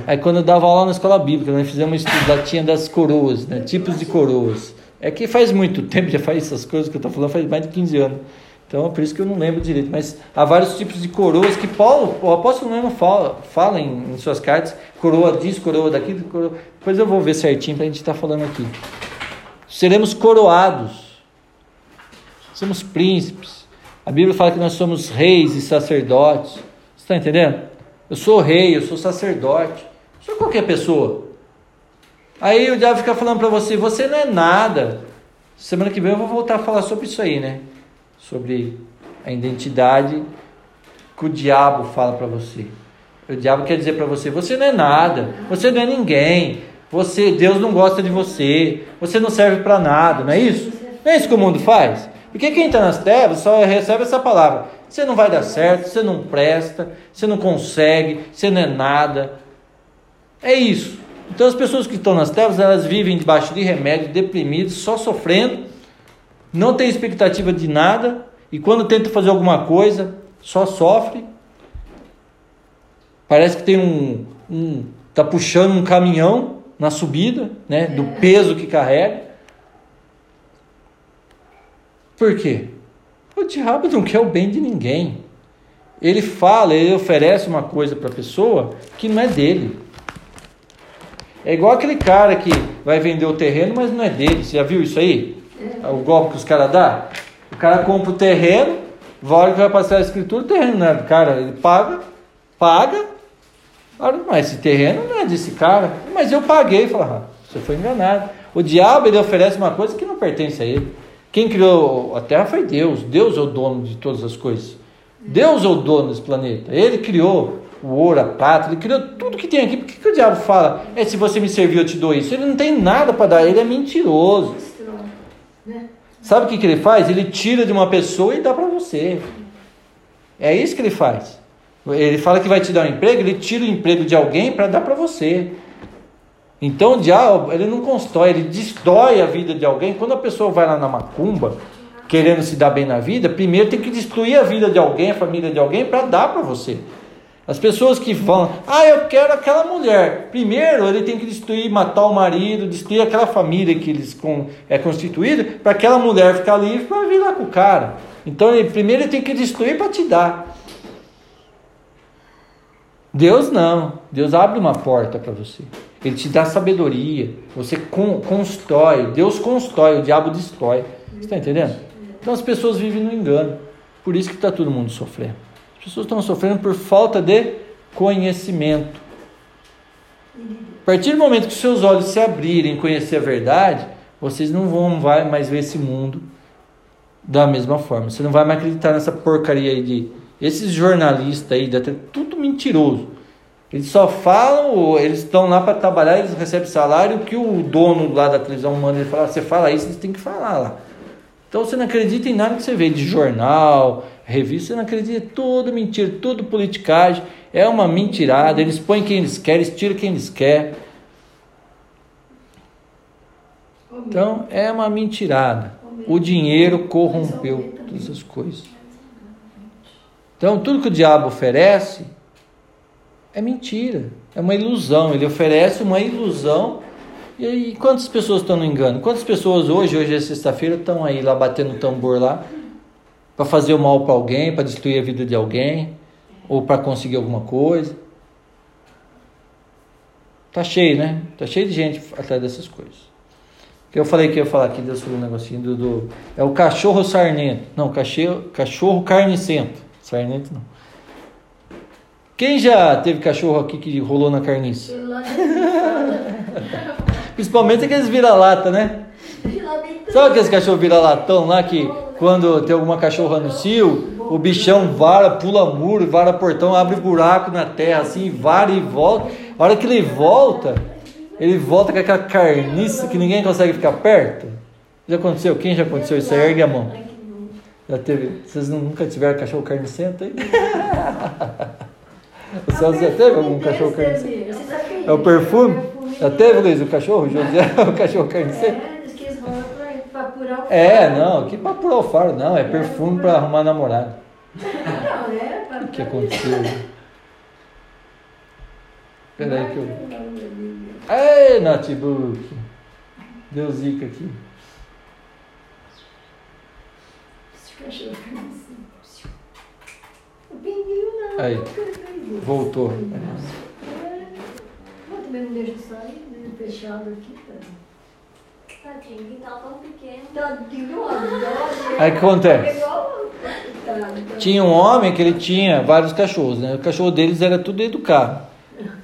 Aí quando eu dava aula na escola bíblica, nós fizemos um estudo, lá tinha das coroas, né? tipos de coroas. É que faz muito tempo, já faz essas coisas que eu estou falando, faz mais de 15 anos. Então é por isso que eu não lembro direito. Mas há vários tipos de coroas que Paulo, o apóstolo não fala, fala em, em, suas cartas, coroa disso, coroa daquilo, coroa. Depois eu vou ver certinho para a gente estar tá falando aqui. Seremos coroados. Somos príncipes. A Bíblia fala que nós somos reis e sacerdotes. Você está entendendo? Eu sou rei, eu sou sacerdote. Eu sou qualquer pessoa. Aí o diabo fica falando para você, você não é nada. Semana que vem eu vou voltar a falar sobre isso aí, né? Sobre a identidade que o diabo fala para você. O diabo quer dizer para você, você não é nada, você não é ninguém. Você, Deus não gosta de você, você não serve para nada, não é isso? Não é isso que o mundo faz? Porque quem está nas trevas só recebe essa palavra. Você não vai dar certo, você não presta, você não consegue, você não é nada. É isso. Então as pessoas que estão nas trevas, elas vivem debaixo de remédio, deprimidas, só sofrendo, não tem expectativa de nada, e quando tenta fazer alguma coisa, só sofre. Parece que tem um, um tá puxando um caminhão na subida, né, do peso que carrega. Por quê? O diabo não quer o bem de ninguém. Ele fala, ele oferece uma coisa para a pessoa que não é dele. É igual aquele cara que vai vender o terreno, mas não é dele. Você já viu isso aí? É. O golpe que os caras dão? O cara compra o terreno, vai que vai passar a escritura, o terreno não é do cara. Ele paga, paga, mas esse terreno não é desse cara. Mas eu paguei. Fala, ah, você foi enganado. O diabo ele oferece uma coisa que não pertence a ele. Quem criou a Terra foi Deus. Deus é o dono de todas as coisas. Deus é o dono desse planeta. Ele criou o ouro, a prata, ele criou tudo que tem aqui. Por que, que o diabo fala? É se você me servir, eu te dou isso. Ele não tem nada para dar, ele é mentiroso. Sabe o que, que ele faz? Ele tira de uma pessoa e dá para você. É isso que ele faz. Ele fala que vai te dar um emprego, ele tira o emprego de alguém para dar para você. Então o diabo, ele não constrói, ele destrói a vida de alguém. Quando a pessoa vai lá na macumba, querendo se dar bem na vida, primeiro tem que destruir a vida de alguém, a família de alguém, para dar para você. As pessoas que vão, ah, eu quero aquela mulher. Primeiro ele tem que destruir, matar o marido, destruir aquela família que eles com, é constituída, para aquela mulher ficar livre para vir lá com o cara. Então ele, primeiro ele tem que destruir para te dar. Deus não. Deus abre uma porta para você. Ele te dá sabedoria. Você con constrói. Deus constrói, o diabo destrói. Você está entendendo? Então as pessoas vivem no engano. Por isso que está todo mundo sofrendo. As pessoas estão sofrendo por falta de conhecimento. A partir do momento que seus olhos se abrirem e conhecer a verdade, vocês não vão mais ver esse mundo da mesma forma. Você não vai mais acreditar nessa porcaria aí de esses jornalistas aí, tudo mentiroso. Eles só falam, eles estão lá para trabalhar, eles recebem salário, que o dono lá da televisão manda ele falar, você fala isso, eles têm que falar lá. Então você não acredita em nada que você vê de jornal, revista, não acredita, tudo mentira, tudo politicagem, é uma mentirada, eles põem quem eles querem, eles tiram quem eles querem. Então é uma mentirada. O dinheiro corrompeu todas as coisas. Então tudo que o diabo oferece é mentira, é uma ilusão. Ele oferece uma ilusão. E aí, quantas pessoas estão no engano? Quantas pessoas hoje, hoje é sexta-feira, estão aí lá batendo tambor lá para fazer o mal para alguém, para destruir a vida de alguém, ou para conseguir alguma coisa? Tá cheio, né? Tá cheio de gente atrás dessas coisas. Que eu falei que ia falar aqui, falou um negocinho do, do, É o cachorro sarnento. Não, cachorro, cachorro carnicento. Sarnento não. Quem já teve cachorro aqui que rolou na carniça? Principalmente aqueles vira-lata, né? Sabe aqueles cachorros vira-latão lá que quando tem alguma cachorra no cio, o bichão vara, pula muro, vara portão, abre buraco na terra assim, vara e volta. A hora que ele volta, ele volta com aquela carniça que ninguém consegue ficar perto. Já aconteceu? Quem já aconteceu isso aí? Ergue a mão. Já teve? Vocês nunca tiveram cachorro carnicento aí? O Celso já teve algum cachorro carniceiro? É o perfume? Já teve, Luiz, o cachorro? O José, o cachorro carniceiro? É, não, que pra apurar o faro, não, é perfume para arrumar namorado. O que aconteceu? Espera aí que eu. Ei, Notebook! Deu zica aqui. Cachorro carniceiro. Aí, voltou. também não deixa sair, né? Fechado aqui, tá? Tadinho, quintal tão pequeno. Tadinho, Aí o que acontece? Tinha um homem que ele tinha vários cachorros, né? O cachorro deles era tudo dentro do carro.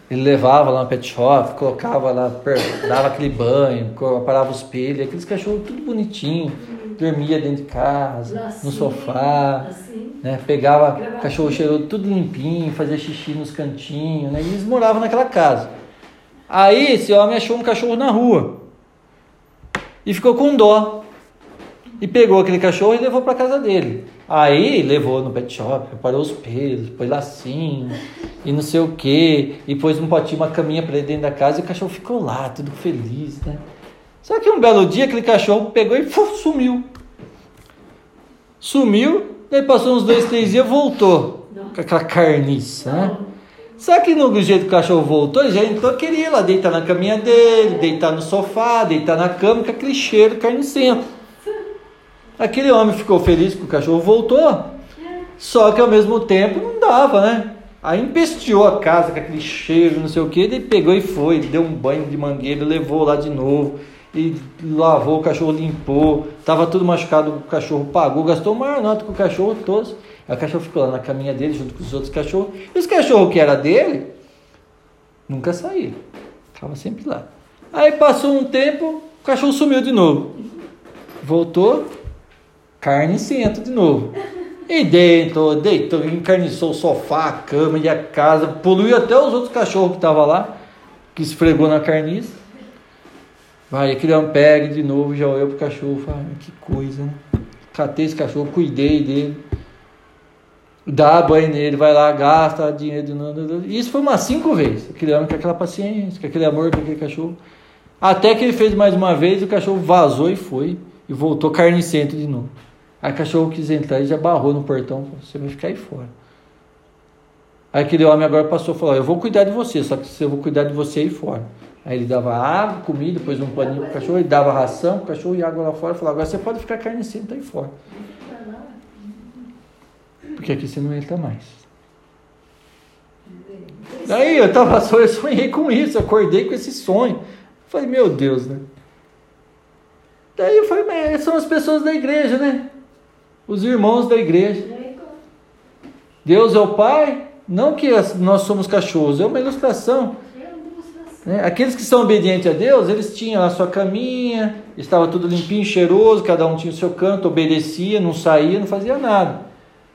Ele levava lá no pet shop, colocava lá, dava aquele banho, parava os pelos, aqueles cachorros tudo bonitinho dormia dentro de casa, no sofá, assim. né? Pegava cachorro cheiroso tudo limpinho, fazia xixi nos cantinhos, né? E eles moravam naquela casa. Aí esse homem achou um cachorro na rua e ficou com dó. E pegou aquele cachorro e levou para casa dele. Aí levou no pet shop, preparou os pelos, pôs lacinho e não sei o que, e pôs um potinho, uma caminha para ele dentro da casa e o cachorro ficou lá, tudo feliz, né? Só que um belo dia aquele cachorro pegou e uf, sumiu. Sumiu, daí passou uns dois, três dias voltou. Com aquela carniça, né? Só que no jeito que o cachorro voltou, já entrou, queria lá deitar na caminha dele, deitar no sofá, deitar na cama, com aquele cheiro carnicento. Aquele homem ficou feliz que o cachorro voltou, só que ao mesmo tempo não dava, né? Aí empesteou a casa com aquele cheiro, não sei o que, ele pegou e foi, deu um banho de mangueira, levou lá de novo e lavou, o cachorro limpou, estava tudo machucado, o cachorro pagou, gastou maior nota com o cachorro todos. O cachorro ficou lá na caminha dele junto com os outros cachorros. E os cachorros que era dele nunca saíram, ficava sempre lá. Aí passou um tempo, O cachorro sumiu de novo. Voltou, carne senta de novo. E deitou, deitou, encarniçou o sofá, a cama e a casa, poluiu até os outros cachorros que estavam lá, que esfregou na carniça. Vai, aquele homem pega de novo, já olhou pro cachorro, fala, que coisa, né? Catei esse cachorro, cuidei dele, dá banho nele, vai lá, gasta dinheiro. Isso foi umas cinco vezes. Aquele homem com aquela paciência, com aquele amor com aquele cachorro. Até que ele fez mais uma vez, o cachorro vazou e foi, e voltou carnicento de novo. Aí o cachorro quis entrar e já barrou no portão, você vai ficar aí fora. Aí aquele homem agora passou e falou, eu vou cuidar de você, só que eu vou cuidar de você aí fora. Aí ele dava água, comida, depois um paninho pro cachorro, ele dava ração pro cachorro e água lá fora, falou, agora você pode ficar carnicento aí fora. Porque aqui você não entra mais. Daí eu tava só, eu sonhei com isso, acordei com esse sonho. Falei, meu Deus, né? Daí eu falei, mas são as pessoas da igreja, né? Os irmãos da igreja. Deus é o Pai, não que nós somos cachorros, é uma ilustração. Né? Aqueles que são obedientes a Deus, eles tinham a sua caminha, estava tudo limpinho, cheiroso, cada um tinha o seu canto, obedecia, não saía, não fazia nada.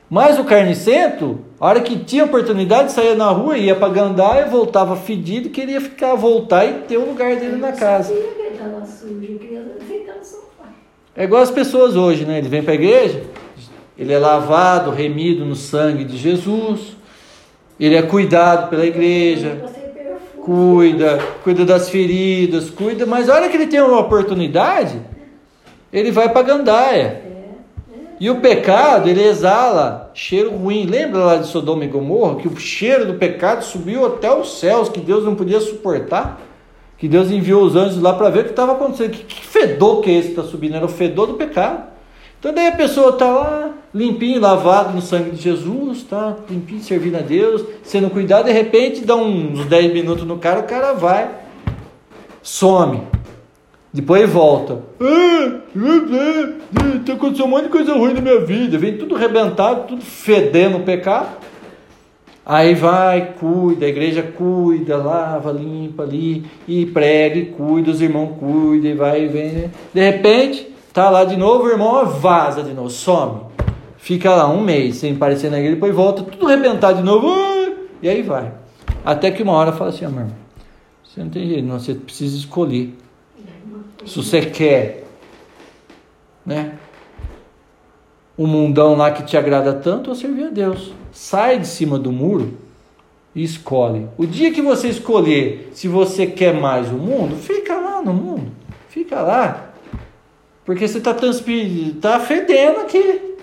Mas o carnicento, a hora que tinha oportunidade, saía na rua, ia para Gandá e voltava fedido, queria ficar, voltar e ter o lugar dele na casa. É igual as pessoas hoje, né? Ele vem para a igreja, ele é lavado, remido no sangue de Jesus, ele é cuidado pela igreja, cuida, cuida das feridas, cuida, mas a hora que ele tem uma oportunidade, ele vai para Gandaia. E o pecado, ele exala cheiro ruim. Lembra lá de Sodoma e Gomorra? Que o cheiro do pecado subiu até os céus, que Deus não podia suportar. Que Deus enviou os anjos lá para ver o que estava acontecendo. Que, que fedor que é esse que está subindo? Era o fedor do pecado. Então daí a pessoa está lá, limpinho, lavado no sangue de Jesus, tá limpinho, servindo a Deus, sendo cuidado, de repente dá uns 10 minutos no cara, o cara vai, some. Depois volta. Ah, tá acontecendo um monte de coisa ruim na minha vida. Vem tudo rebentado, tudo fedendo o pecado. Aí vai, cuida, a igreja cuida, lava, limpa ali, e prega, e cuida, os irmãos cuidam, e vai e vem. Né? De repente, tá lá de novo, o irmão vaza de novo, some. Fica lá um mês sem aparecer na igreja, depois volta, tudo rebentado de novo, e aí vai. Até que uma hora fala assim, amor, você não tem jeito, não, você precisa escolher se você quer, né? Um mundão lá que te agrada tanto, ou servir a Deus. Sai de cima do muro e escolhe. O dia que você escolher se você quer mais o mundo, fica lá no mundo. Fica lá. Porque você está tá fedendo aqui.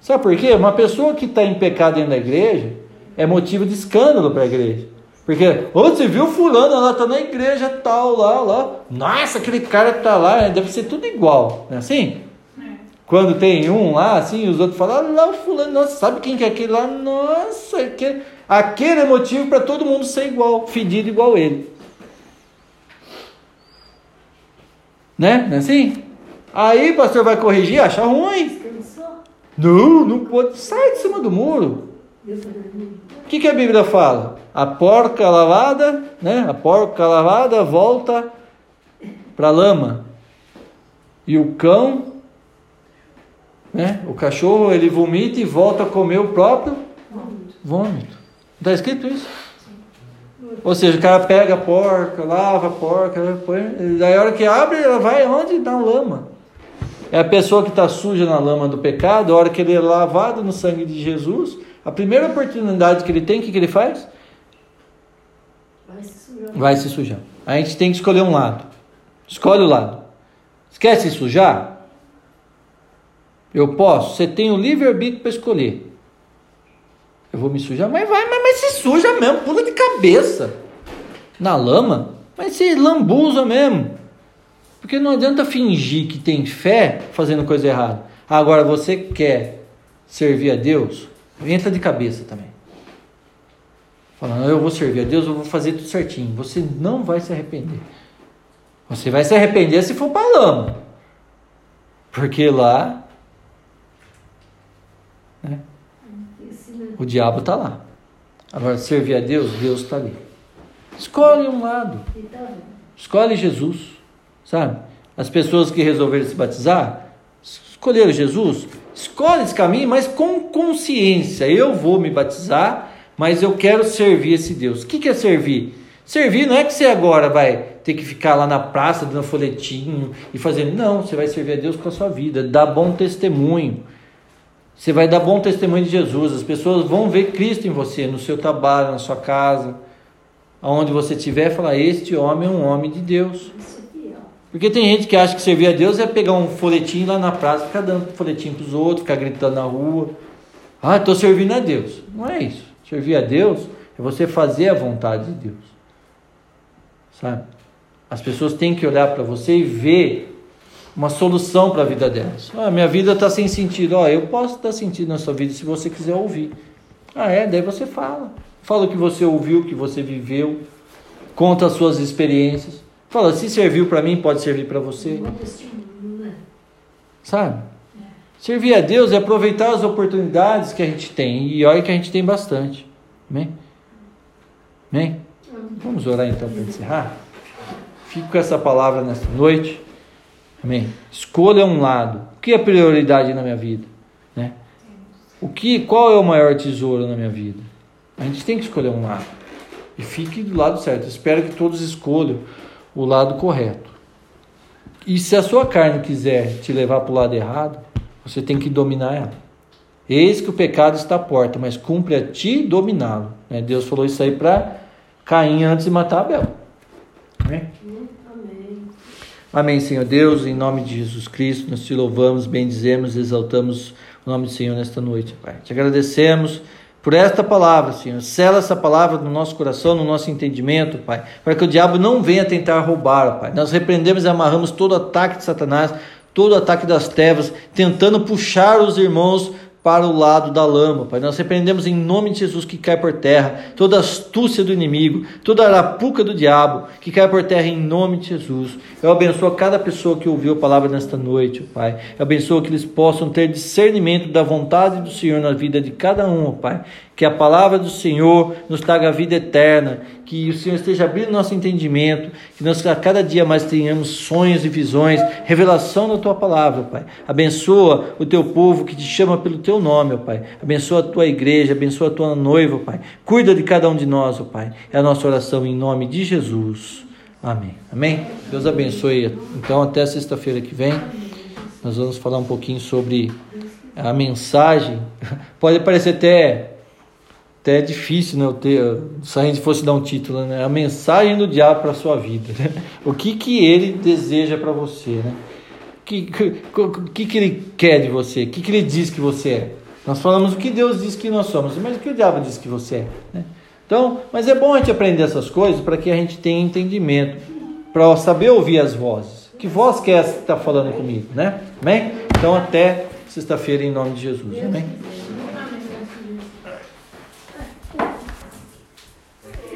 Sabe por quê? Uma pessoa que está em pecado dentro da igreja é motivo de escândalo para a igreja. Porque, ô, você viu fulano, ela tá na igreja tal, lá, lá. Nossa, aquele cara que tá lá, deve ser tudo igual, não é assim? É. Quando tem um lá, assim, os outros falam, ah, lá o fulano, nossa, sabe quem que é aquele lá? Nossa, aquele, aquele é motivo para todo mundo ser igual, fedido igual ele. Né? Não é assim? Aí o pastor vai corrigir, acha ruim. Não, não pode. Sai de cima do muro. O que, que a Bíblia fala? A porca lavada, né? A porca lavada volta para a lama. E o cão, né? O cachorro, ele vomita e volta a comer o próprio vômito. Está escrito isso? Ou seja, o cara pega a porca, lava a porca, põe, daí a hora que abre, ela vai onde? Na lama. É a pessoa que está suja na lama do pecado, a hora que ele é lavado no sangue de Jesus, a primeira oportunidade que ele tem, o que, que ele faz? Vai se sujar. Vai se sujar. A gente tem que escolher um lado. Escolhe o lado. Quer se sujar? Eu posso. Você tem o livre-arbítrio para escolher. Eu vou me sujar, mas vai, mas, mas se suja mesmo, pula de cabeça. Na lama, mas se lambuza mesmo. Porque não adianta fingir que tem fé fazendo coisa errada. Agora você quer servir a Deus? Entra de cabeça também. Falando, eu vou servir a Deus, eu vou fazer tudo certinho. Você não vai se arrepender. Você vai se arrepender se for para lama. Porque lá né, o diabo está lá. Agora, servir a Deus, Deus está ali. Escolhe um lado. Escolhe Jesus. Sabe? As pessoas que resolveram se batizar, escolheram Jesus, escolhe esse caminho, mas com consciência. Eu vou me batizar, mas eu quero servir esse Deus. O que é servir? Servir não é que você agora vai ter que ficar lá na praça dando folhetinho e fazendo. Não, você vai servir a Deus com a sua vida, dar bom testemunho. Você vai dar bom testemunho de Jesus. As pessoas vão ver Cristo em você, no seu trabalho, na sua casa, aonde você estiver, falar: Este homem é um homem de Deus. Porque tem gente que acha que servir a Deus é pegar um folhetinho lá na praça, ficar dando folhetinho para os outros, ficar gritando na rua. Ah, estou servindo a Deus. Não é isso. Servir a Deus é você fazer a vontade de Deus. Sabe? As pessoas têm que olhar para você e ver uma solução para a vida delas. Ah, minha vida está sem sentido. Ah, eu posso dar sentido na sua vida se você quiser ouvir. Ah, é? Daí você fala. Fala o que você ouviu, o que você viveu. Conta as suas experiências. Fala, se serviu para mim, pode servir para você. Sabe? Servir a Deus é aproveitar as oportunidades que a gente tem. E olha que a gente tem bastante. Amém? Amém? Vamos orar então para encerrar? Fico com essa palavra nesta noite. Amém? Escolha um lado. O que é prioridade na minha vida? Né? O que, qual é o maior tesouro na minha vida? A gente tem que escolher um lado. E fique do lado certo. Espero que todos escolham o lado correto. E se a sua carne quiser te levar para o lado errado, você tem que dominar ela. Eis que o pecado está à porta, mas cumpre a ti dominá-lo. Né? Deus falou isso aí para Caim antes de matar Abel. Amém? Amém. Amém, Senhor Deus, em nome de Jesus Cristo, nós te louvamos, bendizemos, exaltamos o nome do Senhor nesta noite, Pai. Te agradecemos por esta palavra, Senhor. Sela essa palavra no nosso coração, no nosso entendimento, Pai, para que o diabo não venha tentar roubar, Pai. Nós repreendemos e amarramos todo ataque de Satanás, todo ataque das trevas, tentando puxar os irmãos para o lado da lama, Pai. Nós repreendemos em nome de Jesus que cai por terra toda astúcia do inimigo, toda arapuca do diabo que cai por terra em nome de Jesus. Eu abençoo cada pessoa que ouviu a palavra nesta noite, Pai. Eu abençoo que eles possam ter discernimento da vontade do Senhor na vida de cada um, Pai. Que a palavra do Senhor nos traga a vida eterna, que o Senhor esteja abrindo nosso entendimento, que nós a cada dia mais tenhamos sonhos e visões, revelação da tua palavra, Pai. Abençoa o teu povo que te chama pelo teu nome, ó Pai. Abençoa a tua igreja, abençoa a tua noiva, Pai. Cuida de cada um de nós, ó Pai. É a nossa oração em nome de Jesus. Amém. Amém? Deus abençoe. Então, até sexta-feira que vem, nós vamos falar um pouquinho sobre a mensagem. Pode parecer até até é difícil, né? Eu ter, se a gente fosse dar um título, né? A mensagem do diabo para a sua vida. Né? O que, que ele deseja para você, né? O que, que, que ele quer de você? O que, que ele diz que você é? Nós falamos o que Deus diz que nós somos, mas o que o diabo diz que você é, né? Então, mas é bom a gente aprender essas coisas para que a gente tenha entendimento, para saber ouvir as vozes. Que voz que é essa que está falando comigo, né? Amém? Então, até sexta-feira, em nome de Jesus. Amém?